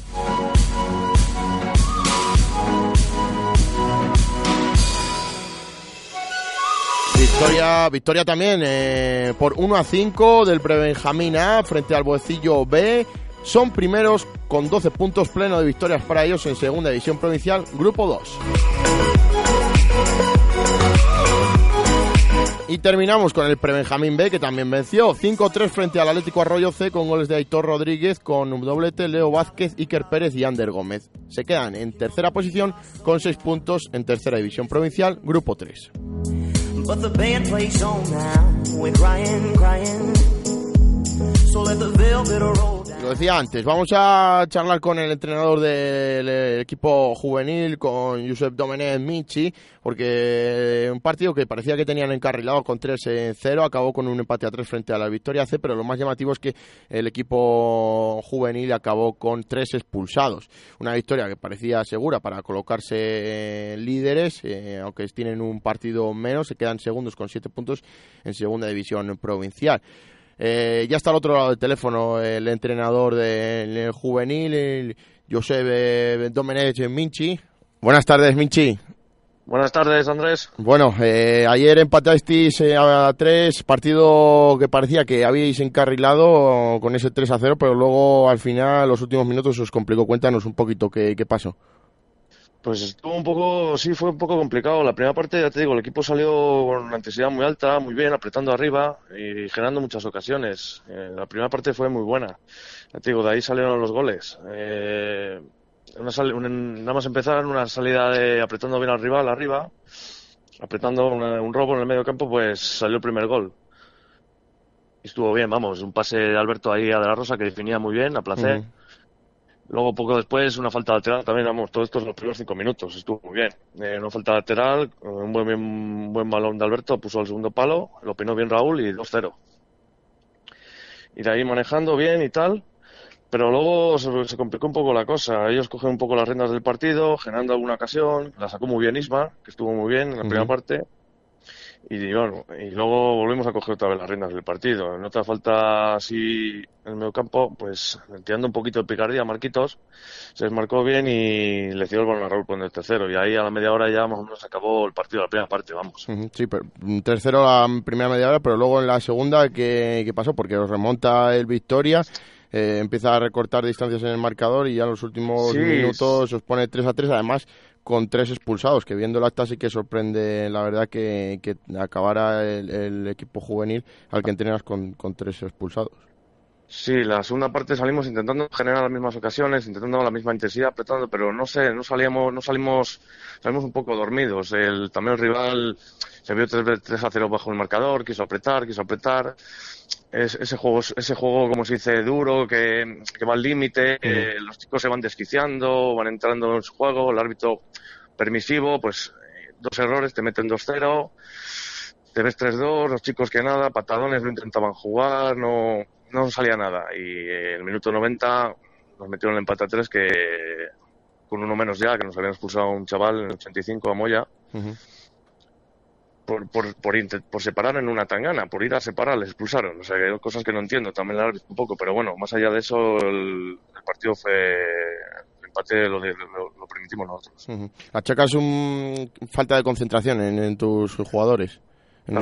Victoria, victoria también eh, por 1 a 5 del Prebenjamín A frente al Boecillo B son primeros con 12 puntos pleno de victorias para ellos en segunda división provincial, grupo 2. Y terminamos con el Prebenjamín B, que también venció 5-3 frente al Atlético Arroyo C con goles de Aitor Rodríguez, con un doblete Leo Vázquez, Iker Pérez y Ander Gómez. Se quedan en tercera posición con 6 puntos en tercera división provincial, grupo 3. Lo decía antes, vamos a charlar con el entrenador del equipo juvenil, con Josep Domenech Michi, porque un partido que parecía que tenían encarrilado con 3 en 0, acabó con un empate a 3 frente a la Victoria C, pero lo más llamativo es que el equipo juvenil acabó con 3 expulsados. Una victoria que parecía segura para colocarse líderes, eh, aunque tienen un partido menos, se quedan segundos con 7 puntos en segunda división provincial. Eh, ya está al otro lado del teléfono el entrenador del juvenil, el Josep Domenech Minchi. Buenas tardes, Minchi. Buenas tardes, Andrés. Bueno, eh, ayer empatasteis eh, a tres, partido que parecía que habíais encarrilado con ese 3 a 0, pero luego al final, los últimos minutos, os complicó. Cuéntanos un poquito qué, qué pasó. Pues estuvo un poco, sí, fue un poco complicado. La primera parte, ya te digo, el equipo salió con una intensidad muy alta, muy bien, apretando arriba y generando muchas ocasiones. Eh, la primera parte fue muy buena. Ya te digo, de ahí salieron los goles. Eh, nada más empezar, una salida de apretando bien al rival, arriba, apretando un robo en el medio campo, pues salió el primer gol. Y estuvo bien, vamos, un pase de Alberto ahí a De La Rosa que definía muy bien, a placer. Luego, poco después, una falta lateral también, vamos, todo esto en los primeros cinco minutos, estuvo muy bien. Eh, una falta lateral, un buen, un buen balón de Alberto, puso el segundo palo, lo opinó bien Raúl y 2-0. Y de ahí manejando bien y tal, pero luego se, complicó un poco la cosa. Ellos cogen un poco las riendas del partido, generando alguna ocasión, la sacó muy bien Isma, que estuvo muy bien en la primera parte, y bueno, y luego volvimos a coger otra vez las riendas del partido. En otra falta así en el medio campo, pues tirando un poquito de picardía, Marquitos se desmarcó bien y le dio el balón a Raúl con el tercero. Y ahí a la media hora ya más o menos acabó el partido, la primera parte, vamos. Sí, pero tercero la primera media hora, pero luego en la segunda, ¿qué, qué pasó? Porque os remonta el Victoria. Eh, empieza a recortar distancias en el marcador y ya en los últimos minutos os pone 3 a 3. Además, con tres expulsados, que viendo el acta sí que sorprende, la verdad, que, que acabara el, equipo juvenil al que entrenas con, con tres expulsados. Sí, la segunda parte salimos intentando generar las mismas ocasiones, intentando la misma intensidad, apretando, pero no sé, no salíamos, no salimos, salimos un poco dormidos. El, también el rival se vio 3, a 0 bajo el marcador, quiso apretar, quiso apretar. Es, ese juego, ese juego, como se dice, duro, que, que va al límite, los chicos se van desquiciando, van entrando en su juego, el árbitro permisivo, pues eh, dos errores, te meten 2-0, te ves 3-2, los chicos que nada, patadones no intentaban jugar, no, no salía nada. Y en el minuto 90 nos metieron el empate a 3 que con uno menos ya, que nos habían expulsado un chaval en el 85 a Moya. Por, por, por, por, separar en una tangana, por ir a separar, les expulsaron. O sea, hay cosas que no entiendo, también la un poco, pero bueno, más allá de eso, el, partido fue. El empate lo, lo, permitimos nosotros. ¿Achacas un, falta de concentración en tus jugadores?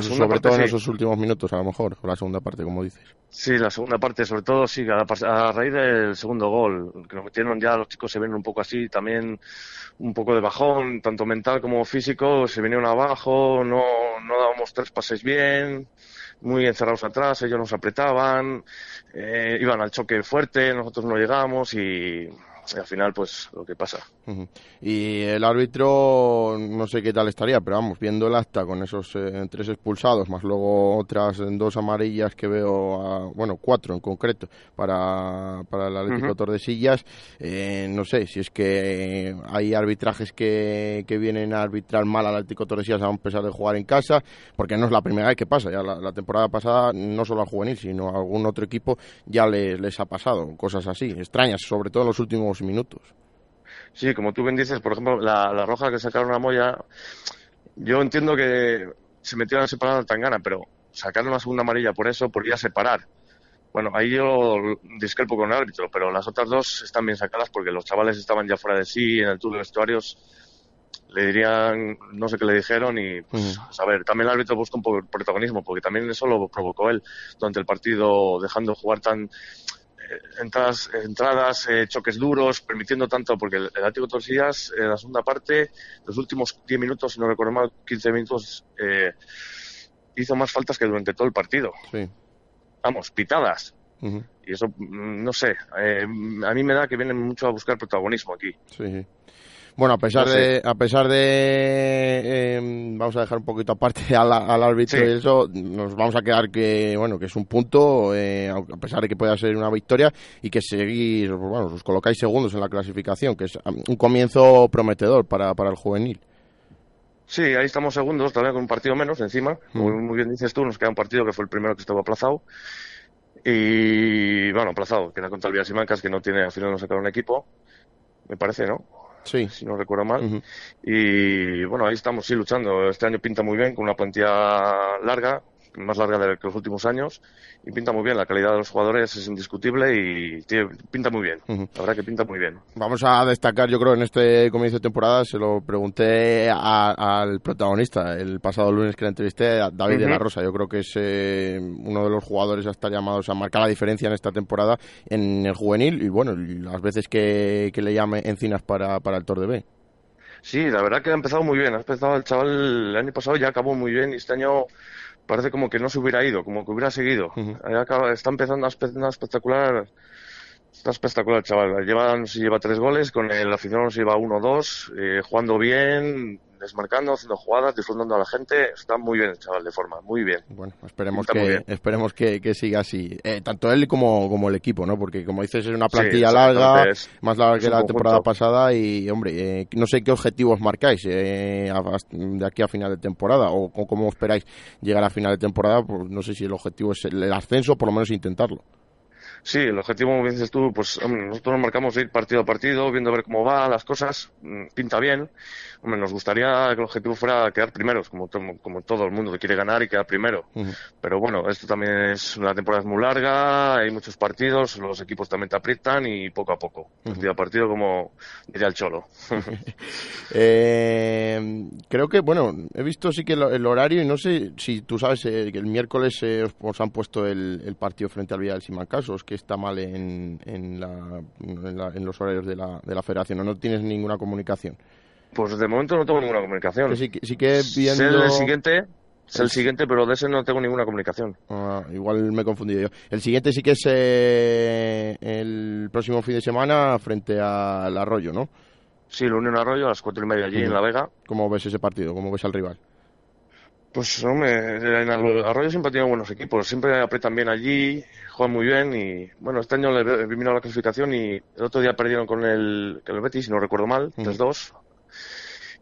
Sobre todo en esos últimos minutos, a lo mejor, o la segunda parte, como dices. Sí, la segunda parte, sobre todo, sí, a, raíz del segundo gol, que nos metieron ya, los chicos se ven un poco así, también un poco de bajón, tanto mental como físico, se vinieron abajo, no, no dábamos tres pases bien, muy encerrados atrás, ellos nos apretaban, eh, iban al choque fuerte, nosotros no llegamos y al final pues lo que pasa. Y el árbitro, no sé qué tal estaría, pero vamos, viendo el acta con esos eh, tres expulsados, más luego otras dos amarillas que veo, a- bueno, cuatro en concreto, para, para el Atlético Ujú. Tordesillas, eh, no sé si es que hay arbitrajes que, que vienen a arbitrar mal al Atlético Tordesillas a pesar de jugar en casa, porque no es la primera vez que pasa, ya la, la temporada pasada no solo al juvenil, sino a algún otro equipo ya les, les ha pasado, cosas así, extrañas, sobre todo en los últimos minutos. Sí, como tú bien dices, por ejemplo, la, la roja que sacaron a Moya, yo entiendo que se metieron a separar a Tangana, pero sacar una segunda amarilla por eso, por ir a separar. Bueno, ahí yo discrepo con el árbitro, pero las otras dos están bien sacadas porque los chavales estaban ya fuera de sí en el tour de vestuarios. Le dirían, no sé qué le dijeron y, pues, a ver, también el árbitro busca un poco protagonismo porque también eso lo provocó él durante el partido, dejando jugar tan entradas, entradas eh, choques duros, permitiendo tanto, porque el, el Atlético de Torsillas en la segunda parte, los últimos 10 minutos, si no recuerdo mal, 15 minutos, eh, hizo más faltas que durante todo el partido. Sí. Vamos, pitadas. Ujú. Y eso, mm, no sé, eh, a mí me da que vienen mucho a buscar protagonismo aquí. Sí. Bueno, a pesar No sé. de, a pesar de, eh, vamos a dejar un poquito aparte al, al árbitro Sí. y eso, nos vamos a quedar que, bueno, que es un punto, eh, a pesar de que pueda ser una victoria y que seguís, bueno, os colocáis segundos en la clasificación, que es un comienzo prometedor para, para el juvenil. Sí, ahí estamos segundos, todavía con un partido menos encima. Como muy bien dices tú, nos queda un partido que fue el primero que estuvo aplazado. Y bueno, aplazado, que era contra el Villas y Mancas, que no tiene, al final no sacaron un equipo, me parece, ¿no? Sí. Si no recuerdo mal. Y bueno, ahí estamos, sí, luchando. Este año pinta muy bien, con una plantilla larga, más larga de que los últimos años, y pinta muy bien. La calidad de los jugadores es indiscutible y tiene- pinta muy bien. La verdad que pinta muy bien. Vamos a destacar, yo creo, en este comienzo de temporada, se lo pregunté a- al protagonista el pasado lunes que la entrevisté, a David de la. Rosa. Yo creo que es eh, uno de los jugadores a estar llamados a marcar la diferencia en esta temporada en el juvenil y, bueno, las veces que, que le llame Encinas para, para el Tor de B. Sí, la verdad que ha empezado muy bien. Ha empezado el chaval el año pasado, ya acabó muy bien y este año parece como que no se hubiera ido, como que hubiera seguido. Acaba- está empezando a espectacular. Está espectacular chaval. Lleva, no sé si lleva tres goles, con el aficionado si lleva uno o dos, eh, jugando bien, desmarcando, haciendo jugadas, disfrutando a la gente. Está muy bien el chaval de forma, muy bien. Bueno, esperemos que esperemos que, que siga así. Eh, tanto él como, como el equipo, ¿no? Porque, como dices, es una plantilla larga, es- más larga que la conjunto. temporada pasada y, hombre, eh, no sé qué objetivos marcáis eh, de aquí a final de temporada o, o cómo esperáis llegar a final de temporada. Pues no sé si el objetivo es el, el ascenso, por lo menos intentarlo. Sí, el objetivo, como dices tú, pues hombre, nosotros nos marcamos ir partido a partido, viendo a ver cómo van las cosas, mm, pinta bien. Hombre, nos gustaría que el objetivo fuera quedar primeros, como, to- como todo el mundo que quiere ganar y quedar primero. Pero bueno, esto también es una temporada es muy larga, hay muchos partidos, los equipos también te aprietan y poco a poco, partido a partido, como diría el Cholo. Eh, creo que, bueno, he visto sí que el, el horario y no sé si tú sabes eh, que el miércoles eh, os, os han puesto el, el partido frente al Villarreal Simancas, que está mal en, en, la- en la- en los horarios de la, de la federación o no tienes ninguna comunicación. Pues de momento no tengo ninguna comunicación. Sí, que- sí que Sé viendo... el siguiente, sé el Es- siguiente, pero de ese no tengo ninguna comunicación. Ah, igual me he confundido yo. El siguiente sí que es eh, el próximo fin de semana frente al Arroyo, ¿no? Sí, el Unión Arroyo a las cuatro y media allí en La Vega. ¿Cómo ves ese partido? ¿Cómo ves al rival? Pues hombre, en el Arroyo siempre ha tenido buenos equipos, siempre apretan bien allí, juegan muy bien y bueno, este año le he eliminado la clasificación y el otro día perdieron con el, con el Betis, si no recuerdo mal, 3-2.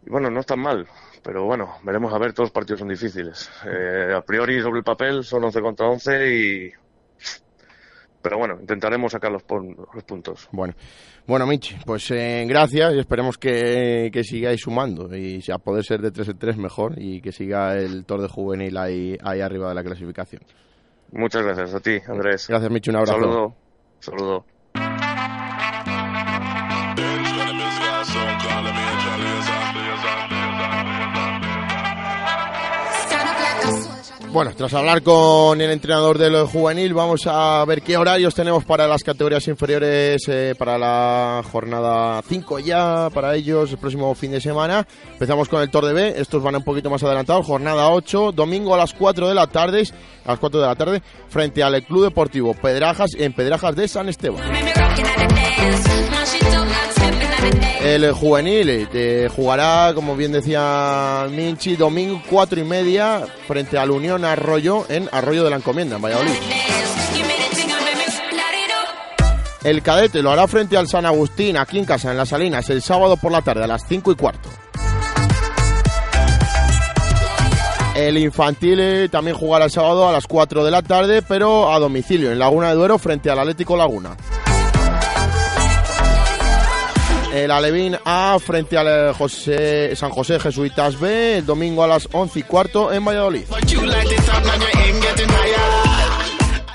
Y bueno, no están mal, pero bueno, veremos a ver, todos los partidos son difíciles. Eh, a priori sobre el papel son 11 contra 11 y... Pero bueno, intentaremos sacar los, los puntos. Bueno, bueno Michi, pues eh, gracias y esperemos que, que sigáis sumando y si a poder ser de 3 en 3 mejor y que siga el Tor de Juvenil ahí, ahí arriba de la clasificación. Muchas gracias a ti, Andrés. Gracias Michi, un abrazo. Saludo. Saludo. Bueno, tras hablar con el entrenador del juvenil, vamos a ver qué horarios tenemos para las categorías inferiores eh, para la jornada 5 ya, para ellos el próximo fin de semana. Empezamos con el Tor de B, estos van un poquito más adelantados, jornada 8, domingo a las 4 de la tarde, a las 4 de la tarde, frente al Club Deportivo Pedrajas en Pedrajas de San Esteban. El juvenil eh, jugará, como bien decía Minchi, domingo cuatro y media frente al Unión Arroyo en Arroyo de la Encomienda, en Valladolid. El cadete lo hará frente al San Agustín, aquí en casa, en Las Salinas, el sábado por la tarde a las cinco y cuarto. El infantil eh, también jugará el sábado a las 4 de la tarde, pero a domicilio, en Laguna de Duero, frente al Atlético Laguna el Alevín A frente al eh, San José Jesuitas B el domingo a las 11 y cuarto en Valladolid.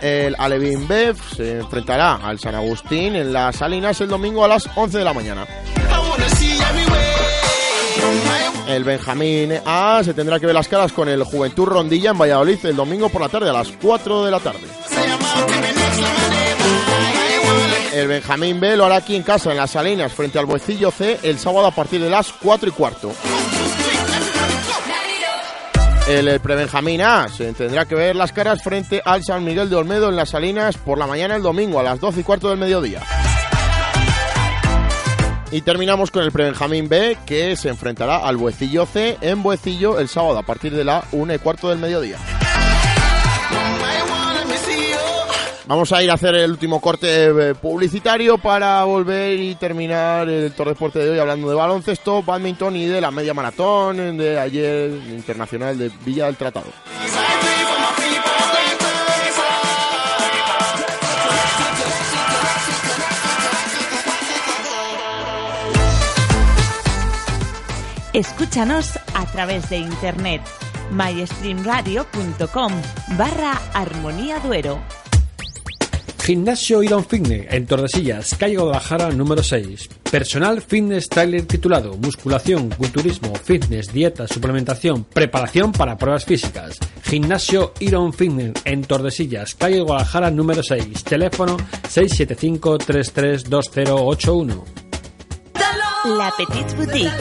El Alevín B se enfrentará al San Agustín en las Salinas el domingo a las 11 de la mañana. El Benjamín A se tendrá que ver las caras con el Juventud Rondilla en Valladolid el domingo por la tarde a las 4 de la tarde. El Benjamín B lo hará aquí en casa, en las Salinas, frente al Buecillo C, el sábado a partir de las 4 y cuarto. El, Pre-Benjamín A se tendrá que ver las caras frente al San Miguel de Olmedo en las Salinas por la mañana el domingo a las 12 y cuarto del mediodía. Y terminamos con el Pre-Benjamín B que se enfrentará al Buecillo C en Buecillo el sábado a partir de la 1 y cuarto del mediodía. Vamos a ir a hacer el último corte eh, publicitario para volver y terminar el Tour de Deporte de hoy hablando de baloncesto, badminton y de la media maratón de ayer internacional de Villa del Tratado. Escúchanos a través de internet mystreamradio.com barra Armonía Duero Gimnasio Iron Fitness en Tordesillas, calle Guadalajara número 6. Personal Fitness Trailer titulado Musculación, Culturismo, Fitness, Dieta, Suplementación, Preparación para Pruebas Físicas. Gimnasio Iron Fitness en Tordesillas, calle Guadalajara número 6. Teléfono 675 332081. La Petite Boutique.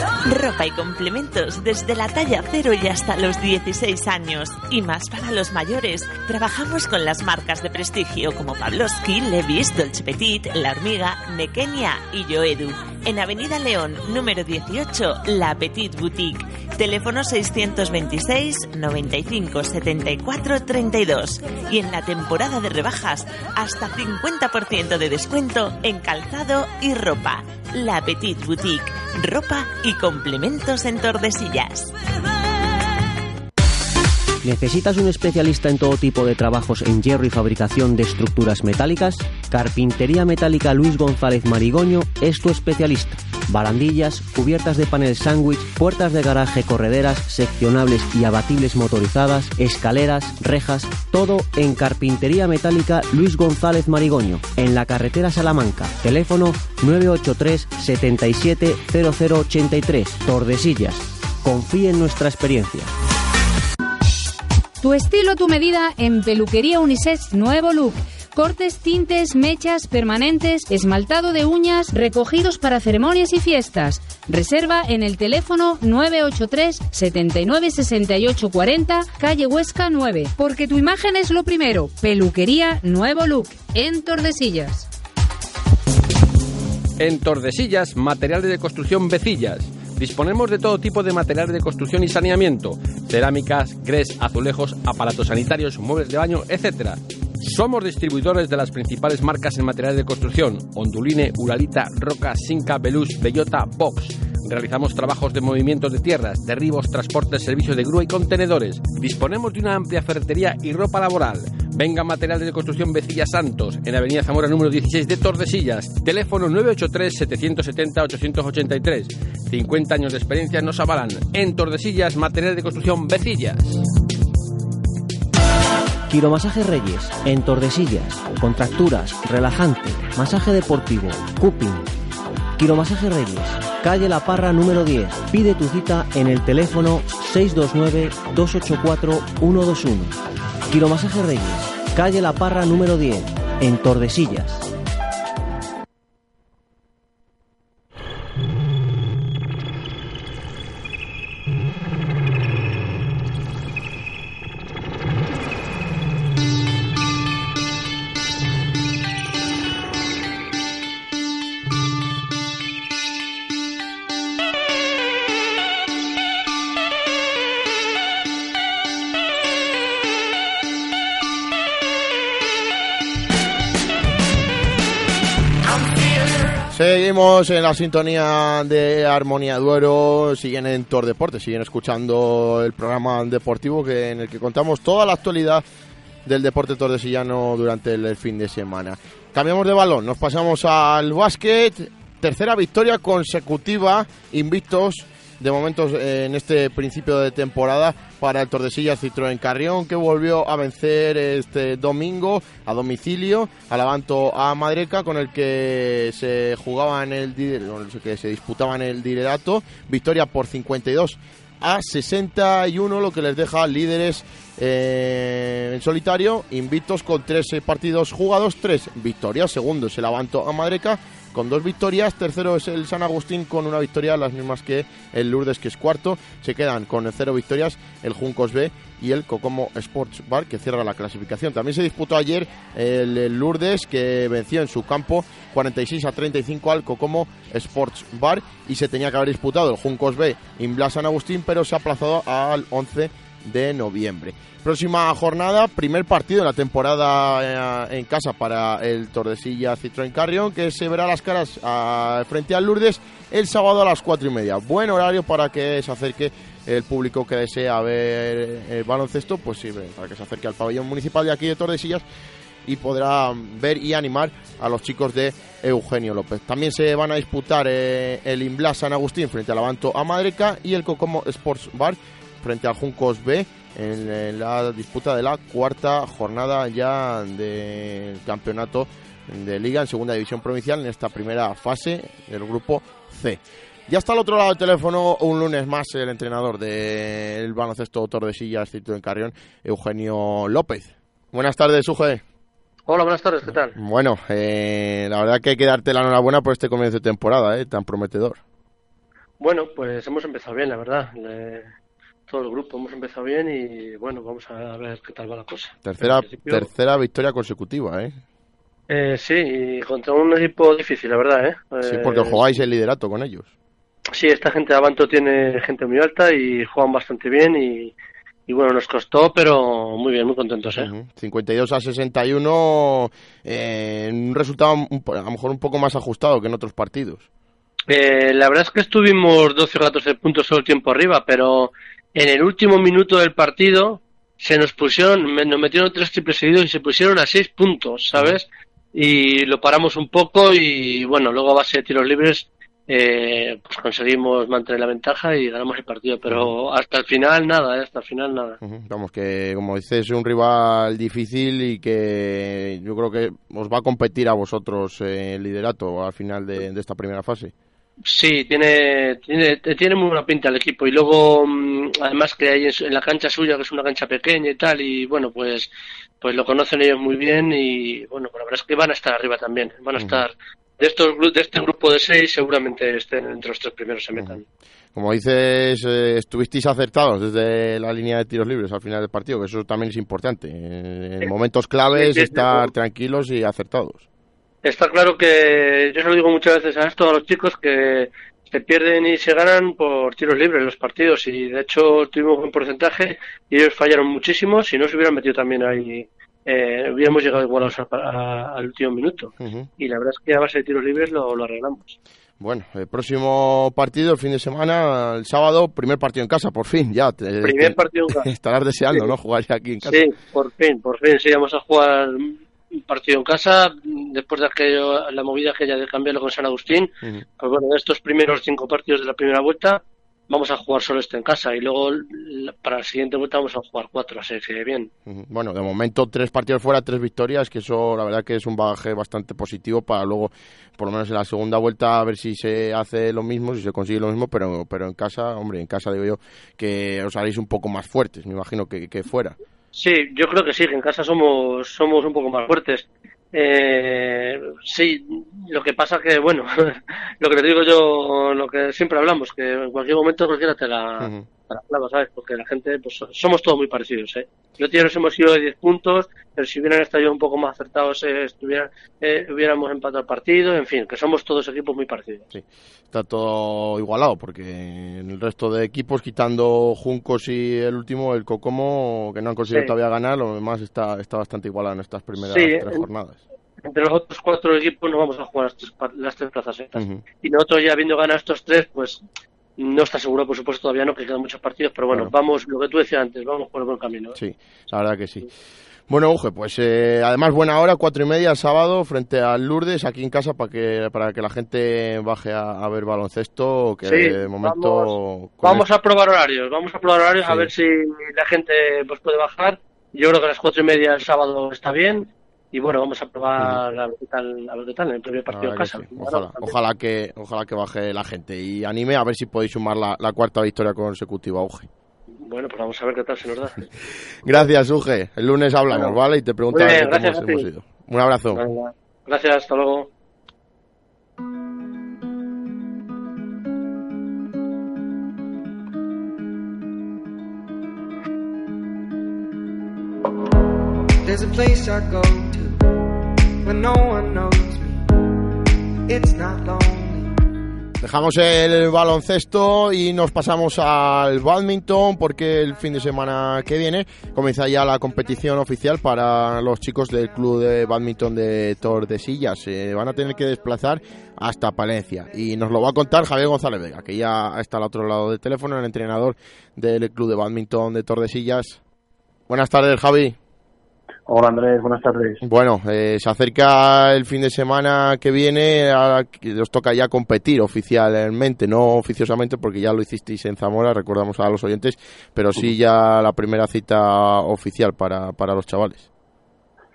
Ropa y complementos desde la talla 0 y hasta los 16 años. Y más para los mayores. Trabajamos con las marcas de prestigio como Pavlovsky, Levis, Dolce Petit, La Hormiga, Nequenia y Yoedu. En Avenida León, número 18, La Petite Boutique. Teléfono 626 95 74 32. Y en la temporada de rebajas, hasta 50% de descuento en calzado y ropa. La Petite Boutique. Ropa y complementos en Tordesillas. ¿Necesitas un especialista en todo tipo de trabajos en hierro y fabricación de estructuras metálicas? Carpintería Metálica Luis González Marigoño es tu especialista. Barandillas, cubiertas de panel sándwich, puertas de garaje correderas, seccionables y abatibles motorizadas, escaleras, rejas, todo en Carpintería Metálica Luis González Marigoño, en la carretera Salamanca. Teléfono 983 77 0083, Tordesillas. Confíe en nuestra experiencia. Tu estilo, tu medida en Peluquería Unisex Nuevo Look. Cortes, tintes, mechas, permanentes, esmaltado de uñas, recogidos para ceremonias y fiestas. Reserva en el teléfono 983 79 68 40, calle Huesca 9. Porque tu imagen es lo primero. Peluquería Nuevo Look, en Tordesillas. En Tordesillas, materiales de construcción Becillas Disponemos de todo tipo de materiales de construcción y saneamiento, cerámicas, grés, azulejos, aparatos sanitarios, muebles de baño, etc. Somos distribuidores de las principales marcas en materiales de construcción: Onduline, Uralita, Roca, Sinca, Belus, Bellota, Box. Realizamos trabajos de movimientos de tierras, derribos, transportes, servicios de grúa y contenedores. Disponemos de una amplia ferretería y ropa laboral. Venga Materiales de Construcción Vecilla Santos, en Avenida Zamora número 16 de Tordesillas. Teléfono 983-770-883. 50 años de experiencia nos avalan. En Tordesillas, Materiales de Construcción Vecillas. Quiromasaje Reyes, en Tordesillas. Contracturas, relajante, masaje deportivo, cupping. Quiromasaje Reyes, calle La Parra número 10. Pide tu cita en el teléfono 629 284 121. Quiromasaje Reyes, calle La Parra número 10, en Tordesillas. Seguimos en la sintonía de Armonía Duero, siguen en Tor Deportes, siguen escuchando el programa deportivo que, en el que contamos toda la actualidad del deporte tordesillano durante el, el fin de semana. Cambiamos de balón, nos pasamos al básquet, tercera victoria consecutiva, invictos de momentos eh, en este principio de temporada para el Tordesillas Citroën Carrión que volvió a vencer este domingo a domicilio al Avanto a Madreca con el que se jugaban el que se disputaban el liderato. Victoria por 52 a 61 lo que les deja líderes eh, en solitario invictos con tres partidos jugados tres victorias. Segundo es el a Madreca con dos victorias. Tercero es el San Agustín con una victoria, las mismas que el Lourdes, que es cuarto. Se quedan con cero victorias el Juncos B y el Cocomo Sports Bar, que cierra la clasificación. También se disputó ayer el, Lourdes, que venció en su campo 46 a 35 al Cocomo Sports Bar y se tenía que haber disputado el Juncos B en Blas San Agustín, pero se ha aplazado al 11 de noviembre. Próxima jornada, primer partido de la temporada eh, en casa para el Tordesillas Citroën Carrión, que se verá las caras a, frente al Lourdes el sábado a las cuatro y media. Buen horario para que se acerque el público que desea ver el baloncesto, pues sí, para que se acerque al pabellón municipal de aquí de Tordesillas y podrá ver y animar a los chicos de Eugenio López. También se van a disputar eh, el Imblas San Agustín frente al Avanto a Madreca y el Cocomo Sports Bar frente al Juncos B en, la disputa de la cuarta jornada ya del campeonato de liga en segunda división provincial en esta primera fase del grupo C. Ya está al otro lado del teléfono un lunes más el entrenador del baloncesto Tordesillas Cito en Carrión, Eugenio López. Buenas tardes, Uge. Hola, buenas tardes, ¿qué tal? Bueno, eh, la verdad que hay que darte la enhorabuena por este comienzo de temporada, eh, tan prometedor. Bueno, pues hemos empezado bien, la verdad. Le- Todo el grupo hemos empezado bien y bueno, vamos a ver qué tal va la cosa. Tercera, tercera victoria consecutiva, ¿eh? Eh, sí, y contra un equipo difícil, la verdad, ¿eh? Sí, Eh, porque jugáis el liderato con ellos. Sí, esta gente de Avanto tiene gente muy alta y juegan bastante bien y, y bueno, nos costó, pero muy bien, muy contentos, ¿eh? 52 a 61, eh, un resultado un a lo mejor un poco más ajustado que en otros partidos. Eh, la verdad es que estuvimos 12 ratos de puntos todo el tiempo arriba, pero en el último minuto del partido se nos pusieron, nos metieron tres triples seguidos y se pusieron a seis puntos, ¿sabes? Y lo paramos un poco y bueno, luego a base de tiros libres eh, pues conseguimos mantener la ventaja y ganamos el partido, pero hasta el final nada, ¿eh? hasta el final nada. Vamos, que como dices, es un rival difícil y que yo creo que os va a competir a vosotros eh, el liderato al final de, de esta primera fase. Sí, tiene, tiene, tiene muy buena pinta el equipo. Y luego, mm, además que hay en la cancha suya, que es una cancha pequeña y tal, y bueno, pues, pues lo conocen ellos muy bien y bueno, la verdad es que van a estar arriba también. Van a estar, de estos de este grupo de seis, seguramente estén entre los tres primeros se metan. Como dices, eh, estuvisteis acertados desde la línea de tiros libres al final del partido, que eso también es importante. En momentos claves estar tranquilos y acertados. Está claro que yo se lo digo muchas veces a esto a los chicos que se pierden y se ganan por tiros libres los partidos y de hecho tuvimos buen porcentaje y ellos fallaron muchísimo si no se hubieran metido también ahí eh, hubiéramos llegado igual a- a- al último minuto y la verdad es que a base de tiros libres lo, lo arreglamos Bueno, el próximo partido, el fin de semana, el sábado, primer partido en casa, por fin, ya. te- primer partido en casa. Estarás deseando, Sí. ¿no? Jugar ya aquí en casa. Sí, por fin, por fin, sí, vamos a jugar un partido en casa después de aquello, la movida que ya de cambiarlo con San Agustín. Pues bueno, de estos primeros cinco partidos de la primera vuelta vamos a jugar solo este en casa y luego para la siguiente vuelta vamos a jugar cuatro, así que bien. Bueno, de momento tres partidos fuera, tres victorias, que eso la verdad que es un bagaje bastante positivo para luego, por lo menos en la segunda vuelta, a ver si se hace lo mismo, si se consigue lo mismo, pero, pero en casa, hombre, en casa digo yo que os haréis un poco más fuertes, me imagino que, que fuera. Sí, yo creo que sí, que en casa somos, somos un poco más fuertes. Eh, sí, lo que pasa que, bueno, lo que te digo yo, lo que siempre hablamos, que en cualquier momento cualquiera te la, clava, ¿sabes? Porque la gente, pues somos todos muy parecidos, ¿eh? Tío nos hemos ido de 10 puntos, pero si hubieran estado un poco más acertados, eh, estuvieran, eh, hubiéramos empatado el partido, en fin, que somos todos equipos muy parecidos. Sí, está todo igualado, porque en el resto de equipos, quitando Juncos y el último, el Cocomo, que no han conseguido Sí. todavía ganar, lo demás está, está bastante igualado en estas primeras Sí, tres en- jornadas. Entre los otros cuatro equipos no vamos a jugar las tres, las tres plazas estas. Ujú. Y nosotros ya habiendo ganado estos tres, pues no está seguro, por supuesto, todavía no, que quedan muchos partidos, pero bueno, Claro. vamos, lo que tú decías antes, vamos por el buen camino. ¿eh? Sí, la verdad que sí. Bueno, Uge, pues eh, además buena hora, cuatro y media el sábado, frente al Lourdes, aquí en casa, para que para que la gente baje a, a ver baloncesto, que Sí, de momento... vamos, a probar horarios, vamos a probar horarios a ver si la gente pues puede bajar. Yo creo que a las cuatro y media el sábado está bien. Y bueno, vamos a probar a ver qué tal, a ver qué tal en el primer partido que casa. sí. Ojalá, ojalá que ojalá que baje la gente y anime a ver si podéis sumar la, la cuarta victoria consecutiva, Uge. Bueno, pues vamos a ver qué tal se nos da. Gracias, Uge. El lunes hablamos, Bueno. ¿vale? Y te preguntas Muy bien, cómo gracias hemos ido. Un abrazo. Gracias, hasta luego. There's a place I go to no one knows me. It's not. Dejamos el baloncesto y nos pasamos al badminton porque el fin de semana que viene comienza ya la competición oficial para los chicos del club de badminton de Tordesillas. Se van a tener que desplazar hasta Palencia y nos lo va a contar Javier González Vega, que ya está al otro lado del teléfono, el entrenador del club de badminton de Tordesillas. Buenas tardes, Javi. Hola Andrés, buenas tardes. Bueno, eh, se acerca el fin de semana que viene, os toca ya competir oficialmente, no oficiosamente porque ya lo hicisteis en Zamora, recordamos a los oyentes, pero sí ya la primera cita oficial para, para los chavales.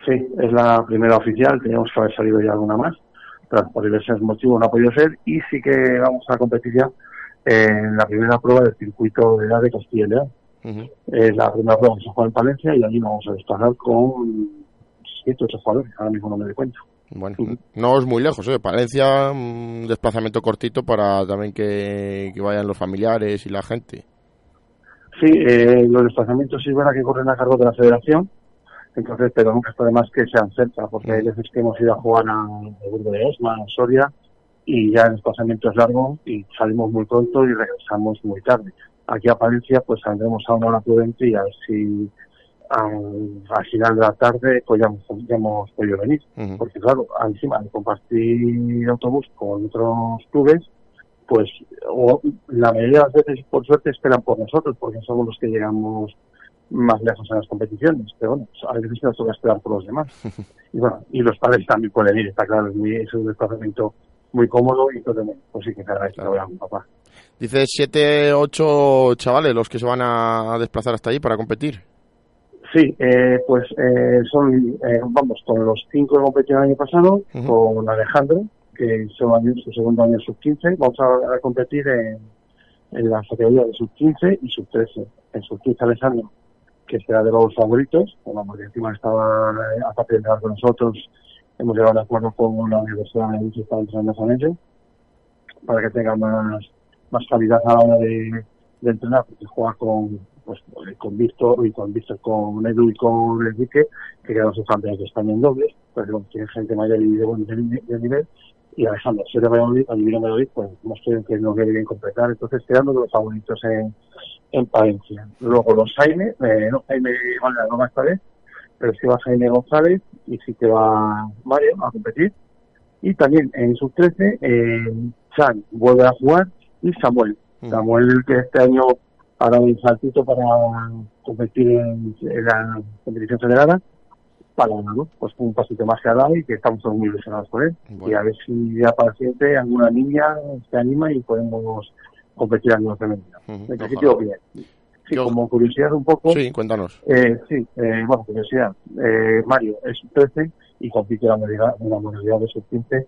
Sí, es la primera oficial, teníamos que haber salido ya alguna más, pero por diversos motivos no ha podido ser y sí que vamos a competir ya en la primera prueba del circuito de edad de Castilla y León. Es la primera prueba que se juega en Palencia y allí nos vamos a desplazar con siete, ocho jugadores, ahora mismo no me doy cuenta. Bueno, no es muy lejos, ¿eh? Palencia, un desplazamiento cortito para también que, que vayan los familiares y la gente. Sí, eh, los desplazamientos sí es verdad que corren a cargo de la federación, entonces, pero nunca está de más que sean cerca, porque hay veces que hemos ido a jugar a Burgo de Osma, a Soria, y ya el desplazamiento es largo y salimos muy pronto y regresamos muy tarde. Aquí a Palencia, pues saldremos a una hora prudente y a ver si al, al final de la tarde pues ya, hemos- ya hemos podido venir. Porque claro, encima de compartir autobús con otros clubes, pues o la mayoría de las veces, por suerte, esperan por nosotros, porque somos los que llegamos más lejos en las competiciones. Pero bueno, a veces nos toca esperar por los demás. Y bueno, y los padres también pueden ir, está claro, es, muy, es un desplazamiento muy cómodo y bueno, pues sí que cada vez que voy a mi papá. Dice siete, ocho chavales los que se van a desplazar hasta allí para competir. Sí, eh, pues eh, son, eh, vamos, con los cinco que competieron el año pasado, con Alejandro, que su, año- su segundo año sub-15, vamos a, a competir en, en las categorías de sub-15 y sub-13. En sub-15 Alejandro, que será de los favoritos, bueno, porque encima estaba, eh, aparte de con nosotros, hemos llegado a un acuerdo con la Universidad de ellos, para que tenga más, más calidad a la hora de, entrenar, porque juega con, pues, con Víctor y con Víctor, con Edu y con Enrique, que quedan sus campeones de España en dobles, pues bueno, tiene gente mayor y de buen de, nivel, y Alejandro, si de Valladolid, en Valladolid, pues hemos creído que no quiere bien completar, entonces quedando de los favoritos en, en Palencia. Luego los Jaime, eh, no, Jaime no va esta vez, pero sí va Jaime González y sí que va Mario a competir. Y también en sub-13, eh, Chan vuelve a jugar y Samuel. Samuel que este año hará un saltito para competir en, en la competición federada para ¿no? pues un pasito más que ha dado y que estamos todos muy ilusionados por él. Y a ver si ya para siguiente alguna niña se anima y podemos competir a nivel femenino. En principio, bien. Sí, como curiosidad un poco. Sí, cuéntanos. Eh, sí, eh, bueno, curiosidad. Eh, Mario es 13 y compite en la modalidad, en la modalidad de sub-15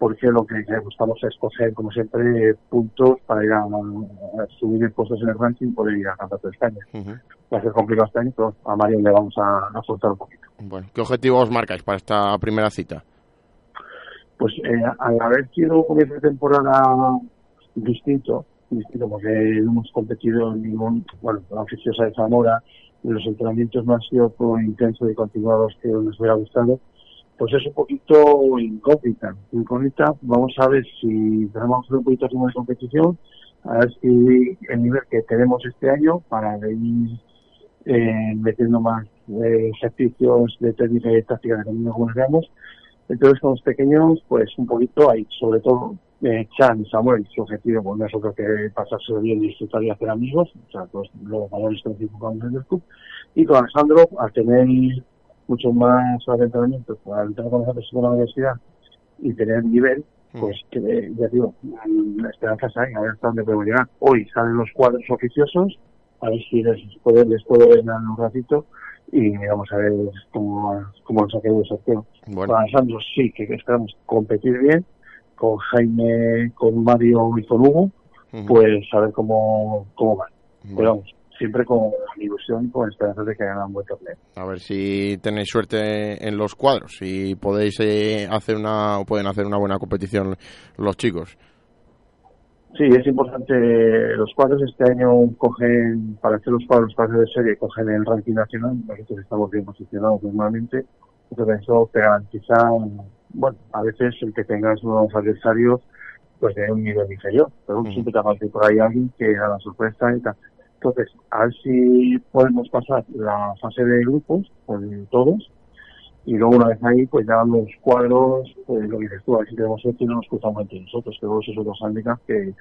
porque lo que buscamos es coger, como siempre, puntos para ir a, a subir puestos en el ranking y poder ir a Campeonato de España. Va a ser complicado este año, pero a Mario le vamos a, a un poquito. Bueno, ¿qué objetivos marcáis para esta primera cita? Pues eh, al haber sido comienzo de temporada distinto, distinto porque no hemos competido en ningún, bueno, la oficiosa de Zamora, los entrenamientos no han sido todo intensos y continuados que nos hubiera gustado, pues es un poquito incógnita. Incógnita, vamos a ver si tenemos un poquito de competición, a ver si el nivel que tenemos este año para ir eh, metiendo más eh, ejercicios de técnica y táctica de cómo nos veamos. Entonces, con los pequeños, pues un poquito ahí, sobre todo eh, Chan Samuel, su objetivo pues, no es otro que pasarse bien, disfrutar y hacer amigos, o sea, todos los valores que nos enfocamos en el club. Y con Alejandro, al tener mucho más entrenamiento, pues, al entrar con nosotros en la universidad y tener nivel, pues que, ya digo, la esperanza es ahí, a ver hasta dónde podemos llegar. Hoy salen los cuadros oficiosos, a ver si les puedo, les puedo ver en un ratito y vamos a ver cómo, cómo nos ha quedado el sorteo. Bueno. Con Alejandro sí que esperamos competir bien, con Jaime, con Mario y con Hugo, pues a ver cómo, cómo van. Pero vamos, siempre con ilusión y con esperanza de que hagan un buen torneo. A ver si tenéis suerte en los cuadros y podéis eh, hacer una o pueden hacer una buena competición los chicos. Sí, es importante. Los cuadros este año cogen, para hacer los cuadros para de serie, cogen el ranking nacional. Nosotros estamos bien posicionados normalmente. Entonces, eso te garantiza, bueno, a veces el que tengas unos adversarios pues de un nivel inferior. Pero siempre te aparece por ahí alguien que da la sorpresa y tal. Entonces, a ver si podemos pasar la fase de grupos con todos. Y luego una vez ahí pues ya los cuadros pues lo que dices tú a ver si tenemos suerte y no nos cruzamos entre nosotros que luego esos son los handicaps que,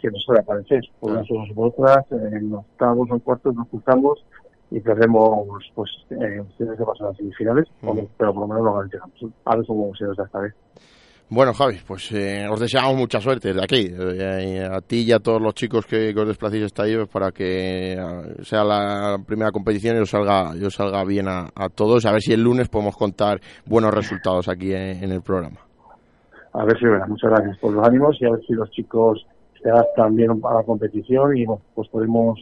que nos suele aparecer. Por unas cosas u otras en octavos o en cuartos nos cruzamos y perdemos pues eh, opciones de pasar a las semifinales pero por lo menos lo garantizamos. A ver cómo se nos da esta vez Bueno, Javi, pues eh, os deseamos mucha suerte desde aquí. eh, a ti y a todos los chicos que, os desplacéis hasta ahí pues, para que eh, sea la primera competición y os salga, y os salga bien a, a todos. A ver si el lunes podemos contar buenos resultados aquí en, el programa. a ver si verdad muchas gracias por los ánimos y a ver si los chicos se adaptan bien a la competición y bueno, pues podemos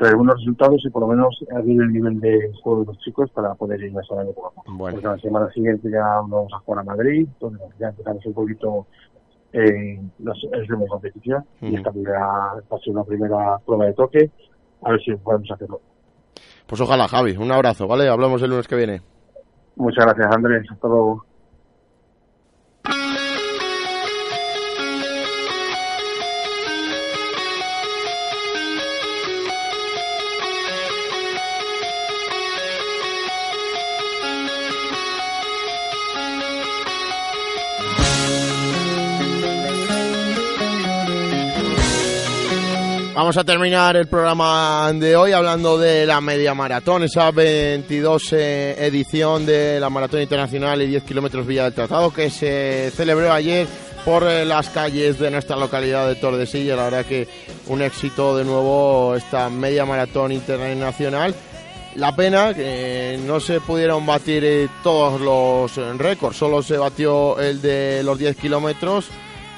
traer buenos resultados y por lo menos abrir el nivel de juego de los chicos para poder ir mejorando poco a poco. Porque la semana siguiente ya vamos a jugar a Madrid, donde ya empezamos un poquito eh, el ritmo de competición y esta primera va a ser una primera prueba de toque, a ver si podemos hacerlo. Pues ojalá, Javi. Un abrazo, ¿vale? Hablamos el lunes que viene. Muchas gracias Andrés, hasta luego. Vamos a terminar el programa de hoy hablando de la media maratón, esa 22 eh, edición de la Maratón Internacional y 10 kilómetros Villa del Tratado que se celebró ayer por eh, las calles de nuestra localidad de Tordesillas. La verdad que un éxito de nuevo esta media maratón internacional. La pena que no se pudieron batir eh, todos los récords, solo se batió el de los 10 kilómetros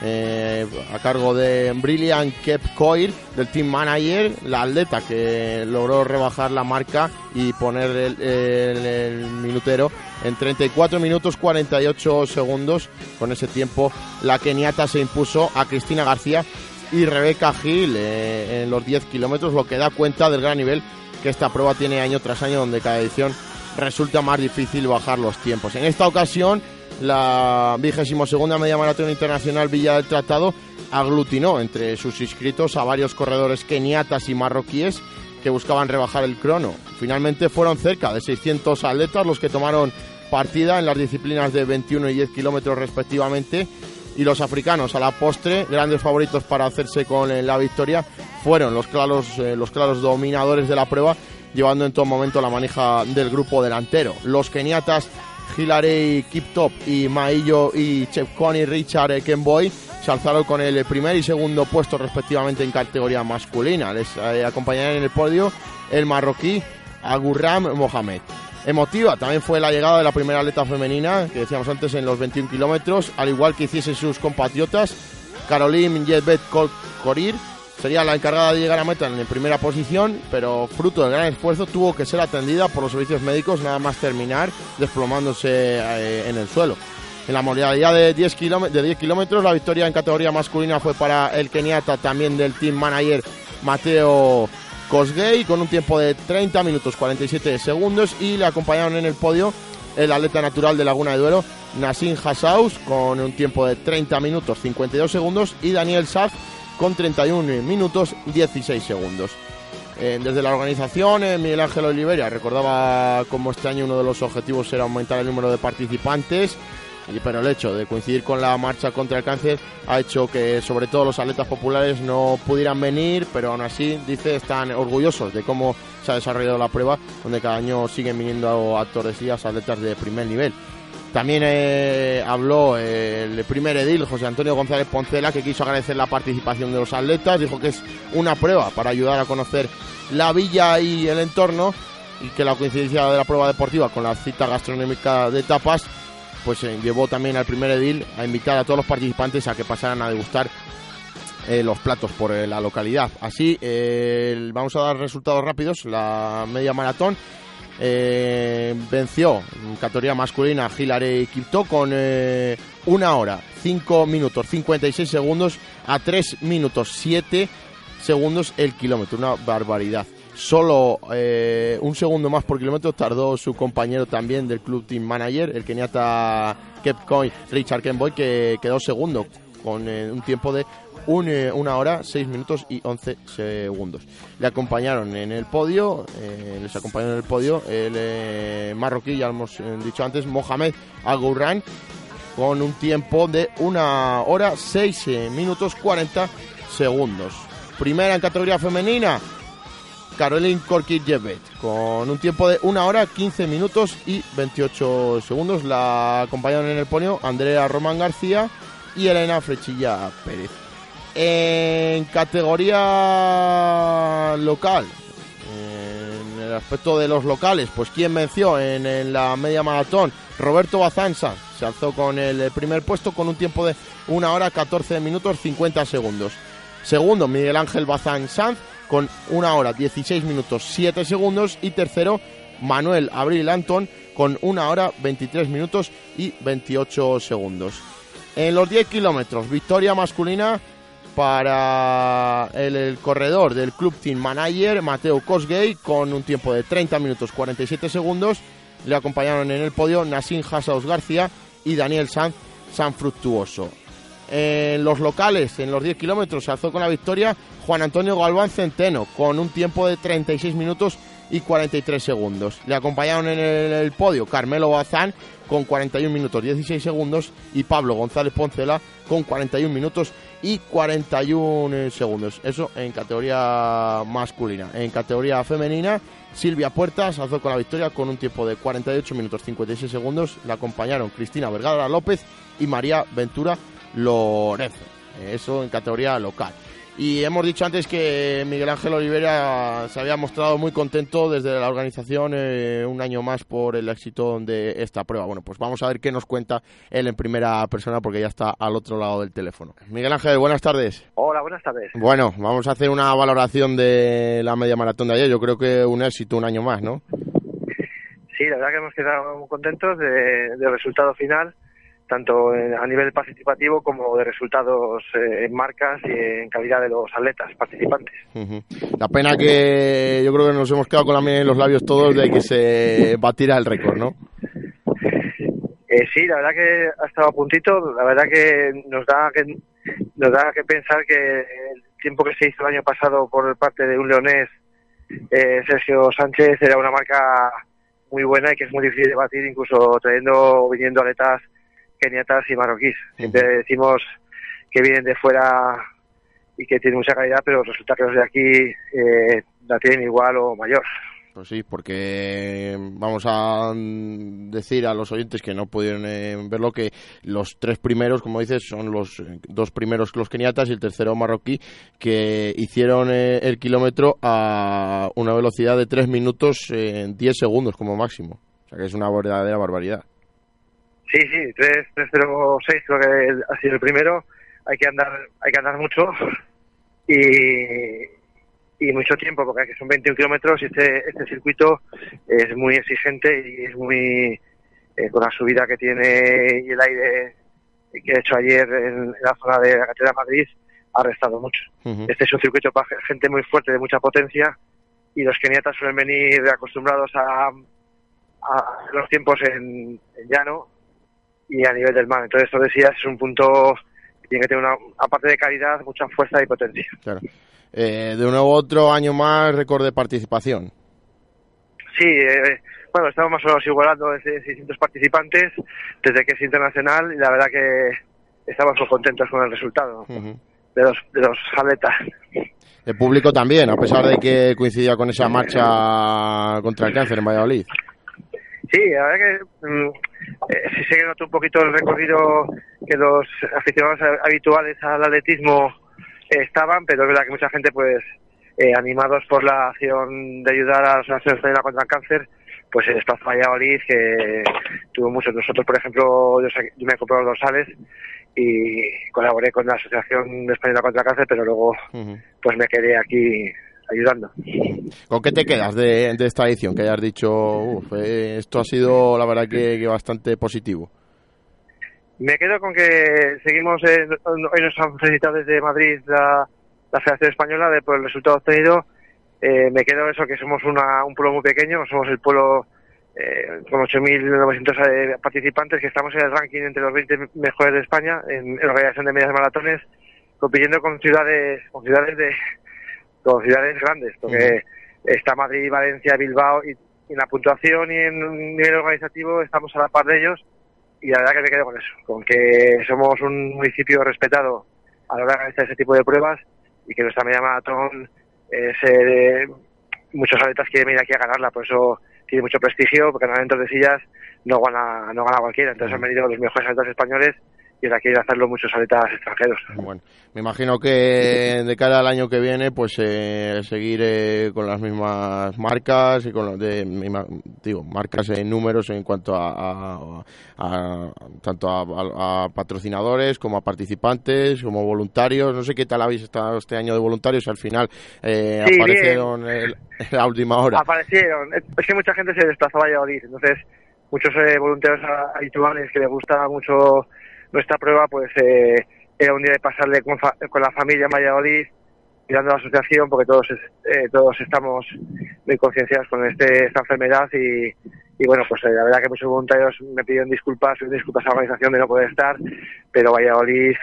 eh, a cargo de Brilliant Kep Coir, del team manager, la atleta que logró rebajar la marca y poner el, el- minutero en 34 minutos 48 segundos. Con ese tiempo, la keniata se impuso a Cristina García y Rebeca Gil eh, en los 10 kilómetros, lo que da cuenta del gran nivel que esta prueba tiene año tras año, donde cada edición resulta más difícil bajar los tiempos. En esta ocasión, la vigésimo segunda media maratón internacional Villa del Tratado aglutinó entre sus inscritos a varios corredores keniatas y marroquíes que buscaban rebajar el crono. Finalmente fueron cerca de 600 atletas los que tomaron partida en las disciplinas de 21 y 10 kilómetros respectivamente y los africanos a la postre, grandes favoritos para hacerse con eh, la victoria, fueron los claros, eh, los claros dominadores de la prueba, llevando en todo momento la manija del grupo delantero. Los keniatas Hilary Kiptop y Maillo y Chepconi Richard Kenboy se alzaron con el primer y segundo puesto respectivamente en categoría masculina. Les eh, en el podio el marroquí Agurram Mohamed. Emotiva también fue la llegada de la primera atleta femenina, que decíamos antes, en los 21 kilómetros, al igual que hiciesen sus compatriotas. Caroline Jetbet Corir sería la encargada de llegar a meta en primera posición, pero fruto del gran esfuerzo tuvo que ser atendida por los servicios médicos nada más terminar, desplomándose eh, en el suelo. En la modalidad de 10, de 10 kilómetros, la victoria en categoría masculina fue para el keniata también del team manager Mateo Cosgay con un tiempo de 30 minutos 47 segundos y le acompañaron en el podio el atleta natural de Laguna de Duero, Nassim Hassaus, con un tiempo de 30 minutos 52 segundos y Daniel Saz con 31 minutos 16 segundos. Eh, desde la organización, eh, Miguel Ángel Oliveria recordaba cómo este año uno de los objetivos era aumentar el número de participantes pero el hecho de coincidir con la marcha contra el cáncer ha hecho que sobre todo los atletas populares no pudieran venir, pero aún así dice están orgullosos de cómo se ha desarrollado la prueba, donde cada año siguen viniendo a Tordesillas atletas de primer nivel. También eh, habló el primer edil, José Antonio González Poncela, que quiso agradecer la participación de los atletas, dijo que es una prueba para ayudar a conocer la villa y el entorno y que la coincidencia de la prueba deportiva con la cita gastronómica de tapas pues eh, llevó también al primer edil a invitar a todos los participantes a que pasaran a degustar eh, los platos por eh, la localidad. Así, vamos a dar resultados rápidos. La media maratón venció en categoría masculina Hilary Kipto con una hora, 5 minutos, 56 segundos a 3 minutos, 7 segundos el kilómetro. Una barbaridad. Solo eh, un segundo más por kilómetro tardó su compañero también del club team manager, el keniata Kepcoin Richard Kenboy, que quedó segundo con eh, un tiempo de eh, una hora, seis minutos y 11 segundos. Le acompañaron en el podio, les acompañó en el podio el marroquí, ya hemos dicho antes, Mohamed Agourran, con un tiempo de una hora, seis minutos 40 segundos. Primera en categoría femenina, Caroline Korki-Jevet, con un tiempo de 1 hora, 15 minutos y 28 segundos. La acompañaron en el ponio Andrea Román García y Elena Frechilla Pérez. En categoría local, en el aspecto de los locales, pues ¿quién venció en, la media maratón? Roberto Bazanza se alzó con el primer puesto con un tiempo de 1 hora, 14 minutos, 50 segundos. Segundo, Miguel Ángel Bazán Sanz con una hora 16 minutos 7 segundos y tercero Manuel Abril Antón con una hora 23 minutos y 28 segundos. En los 10 kilómetros, victoria masculina para el, corredor del Club Team Manager, Mateo Cosgay, con un tiempo de 30 minutos 47 segundos. Le acompañaron en el podio Nassim Hassaus García y Daniel Sanz San Fructuoso. En los locales, en los 10 kilómetros, se alzó con la victoria Juan Antonio Galván Centeno, con un tiempo de 36 minutos y 43 segundos. Le acompañaron en el, podio Carmelo Bazán con 41 minutos 16 segundos y Pablo González Poncela con 41 minutos y 41 segundos. Eso en categoría masculina. En categoría femenina, Silvia Puertas alzó con la victoria con un tiempo de 48 minutos 56 segundos. Le acompañaron Cristina Vergara López y María Ventura Lorenzo. Eso en categoría local. Y hemos dicho antes que Miguel Ángel Olivera se había mostrado muy contento desde la organización eh, un año más por el éxito de esta prueba. Bueno, pues vamos a ver qué nos cuenta él en primera persona porque ya está al otro lado del teléfono. Miguel Ángel, buenas tardes. Hola, buenas tardes. Bueno, vamos a hacer una valoración de la media maratón de ayer. Yo creo que un éxito un año más, ¿no? Sí, la verdad que hemos quedado muy contentos del resultado final tanto a nivel participativo como de resultados eh, en marcas y en calidad de los atletas participantes. La pena que yo creo que nos hemos quedado con la miel en los labios todos de que se batiera el récord, ¿no? Eh, sí, la verdad que ha estado a puntito. La verdad que nos da que nos da que pensar que el tiempo que se hizo el año pasado por parte de un leonés, eh, Sergio Sánchez, era una marca muy buena y que es muy difícil de batir, incluso trayendo viniendo atletas keniatas y marroquíes. Siempre decimos que vienen de fuera y que tienen mucha calidad, pero resulta que los de aquí eh, la tienen igual o mayor. Pues sí, porque vamos a decir a los oyentes que no pudieron eh, verlo que los tres primeros, como dices, son los eh, dos primeros los keniatas y el tercero marroquí que hicieron el kilómetro a una velocidad de tres minutos en 10 segundos como máximo. sea que es una verdadera barbaridad. Sí, sí, 3, 306 creo que ha sido el primero. Hay que andar, hay que andar mucho y, y mucho tiempo, porque son 21 kilómetros y este, este circuito es muy exigente y es muy, eh, con la subida que tiene y el aire que he hecho ayer en, en la zona de la de Madrid, ha restado mucho. Este es un circuito para gente muy fuerte, de mucha potencia, y los keniatas suelen venir acostumbrados a, a los tiempos en, en llano y a nivel del mar. Entonces, esto decías, es un punto que tiene que tener una, aparte de calidad, mucha fuerza y potencia. Claro. Eh, de nuevo otro año más récord de participación. Sí, eh, bueno, estamos más o menos igualando desde 600 participantes desde que es internacional y la verdad que estamos muy contentos con el resultado de los de los atletas. El público también, a pesar de que coincidía con esa marcha contra el cáncer en Valladolid. Sí, la verdad que mm, eh, sí se nota un poquito el recorrido que los aficionados habituales al atletismo eh, estaban, pero es verdad que mucha gente, pues, eh, animados por la acción de ayudar a la Asociación Española contra el Cáncer, pues desplazó a Valladolid, que tuvo muchos. Nosotros, por ejemplo, yo, yo me compré los dorsales y colaboré con la Asociación Española contra el Cáncer, pero luego pues me quedé aquí ayudando. ¿Con qué te quedas de, de esta edición? Que hayas dicho, "Uf, eh, esto ha sido la verdad que, que bastante positivo. Me quedo con que seguimos, eh, hoy nos han felicitado desde Madrid la, la Federación Española de, por el resultado obtenido. Eh, me quedo eso, que somos una, un pueblo muy pequeño, somos el pueblo eh, con 8.900 eh, participantes, que estamos en el ranking entre los 20 mejores de España en, en organización de medias maratones, compitiendo con ciudades, con ciudades de, con ciudades grandes, porque está Madrid, Valencia, Bilbao, y, en la puntuación y en nivel organizativo estamos a la par de ellos, y la verdad que me quedo con eso, con que somos un municipio respetado a la hora de organizar ese tipo de pruebas y que nuestra media maratón es, eh, muchos atletas quieren venir aquí a ganarla, por eso tiene mucho prestigio, porque en Tordesillas no gana, no gana cualquiera, entonces han venido los mejores atletas españoles y ahora quieren hacerlo muchos atletas extranjeros. Bueno, me imagino que de cara al año que viene, pues eh, seguir eh, con las mismas marcas y con los de, digo, marcas en números en cuanto a, a- a- tanto a, patrocinadores como a participantes, como voluntarios. No sé qué tal habéis estado este año de voluntarios. Al final eh, Sí, aparecieron en la última hora. Aparecieron. Es que mucha gente se desplazó a Valladolid, entonces muchos eh, voluntarios habituales que les gustaba mucho nuestra prueba, pues eh, era un día de pasarle con, fa- con la familia en Valladolid, mirando a la asociación, porque todos eh, todos estamos muy concienciados con este, esta enfermedad y, y bueno, pues eh, la verdad que muchos voluntarios me pidieron disculpas, disculpas a la organización de no poder estar, pero Valladolid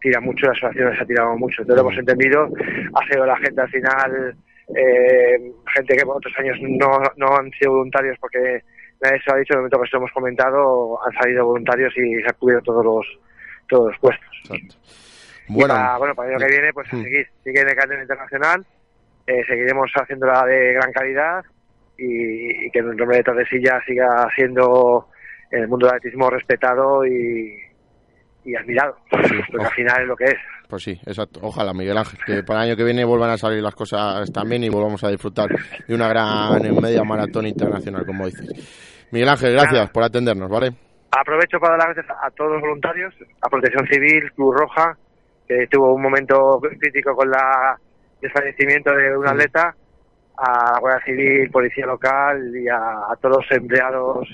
tira mucho, la asociación se ha tirado mucho, entonces lo hemos entendido, ha sido la gente al final, eh, gente que por otros años no, no han sido voluntarios porque se ha dicho, en el momento que hemos comentado, han salido voluntarios y se han cubierto todos los, todos los puestos. Bueno. para, bueno, para el año que viene, pues a seguir, sigue en el cadena internacional, eh, seguiremos haciéndola de gran calidad y, y que el nombre de Tordesillas siga siendo en el mundo del atletismo respetado y, y admirado, porque al final es lo que es. Pues sí, exacto. Ojalá, Miguel Ángel, que para el año que viene vuelvan a salir las cosas también y volvamos a disfrutar de una gran media maratón internacional, como dices. Miguel Ángel, gracias por atendernos, ¿vale? Aprovecho para dar las gracias a todos los voluntarios, a Protección Civil, Cruz Roja, que tuvo un momento crítico con la el fallecimiento de un atleta, a la Guardia Civil, Policía Local y a, a todos los empleados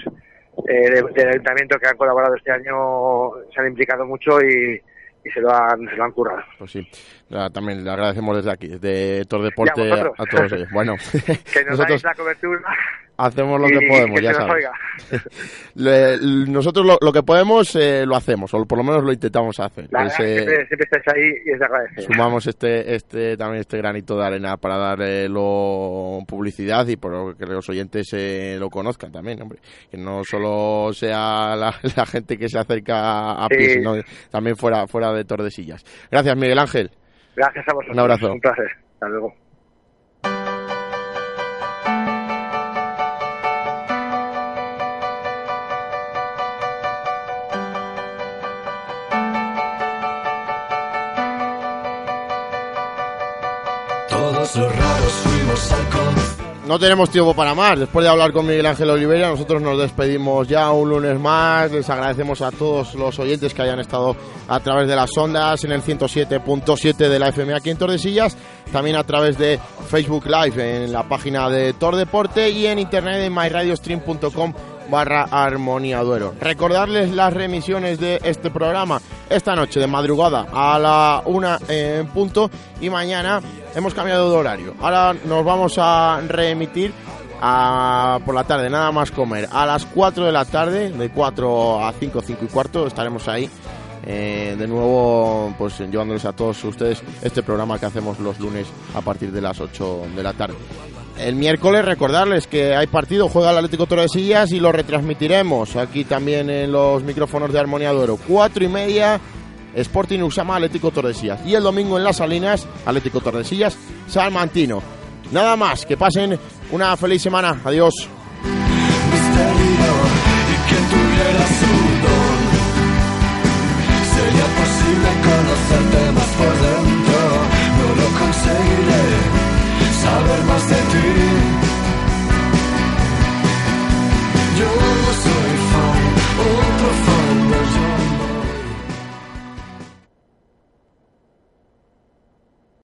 eh, de- del ayuntamiento que han colaborado este año, se han implicado mucho y, y se, lo han, se lo han currado. Pues sí, también le agradecemos desde aquí, desde Tor Deporte a todos ellos. Bueno, Que nos nosotros dais la cobertura hacemos lo y que podemos, que ya sabes. Le- nosotros lo, lo que podemos eh, lo hacemos, o por lo menos lo intentamos hacer. La Es, verdad, eh, siempre, siempre estáis ahí y es sumamos este este también este granito de arena para darle lo publicidad y por que los oyentes eh, lo conozcan también hombre que no solo sea la, la gente que se acerca a pie Sí. sino también fuera fuera de Tordesillas gracias Miguel Ángel Gracias a vosotros. Un abrazo. Un placer. Hasta luego. No tenemos tiempo para más. Después de hablar con Miguel Ángel Oliveira, nosotros nos despedimos ya un lunes más. Les agradecemos a todos los oyentes que hayan estado a través de las ondas en el 107.7 de la FM aquí en Tordesillas, también a través de Facebook Live en la página de Tor Deporte y en internet en myradiostream.com barra Armonía Duero. Recordarles las remisiones de este programa esta noche de madrugada a la una en punto y mañana hemos cambiado de horario. Ahora nos vamos a reemitir por la tarde, nada más comer. A las 4 de la tarde, de 4 a 5, 5 y cuarto, estaremos ahí. eh, de nuevo, pues llevándoles a todos ustedes este programa que hacemos los lunes a partir de las 8 de la tarde. El miércoles recordarles que hay partido, juega el Atlético Tordesillas y lo retransmitiremos aquí también en los micrófonos de Armonía de Oro. Cuatro y media, Sporting Usama, Atlético Tordesillas. Y el domingo en Las Salinas, Atlético Tordesillas, Salmantino. Nada más, que pasen una feliz semana. Adiós. Conocerte más por dentro, no lo conseguiré saber más de ti.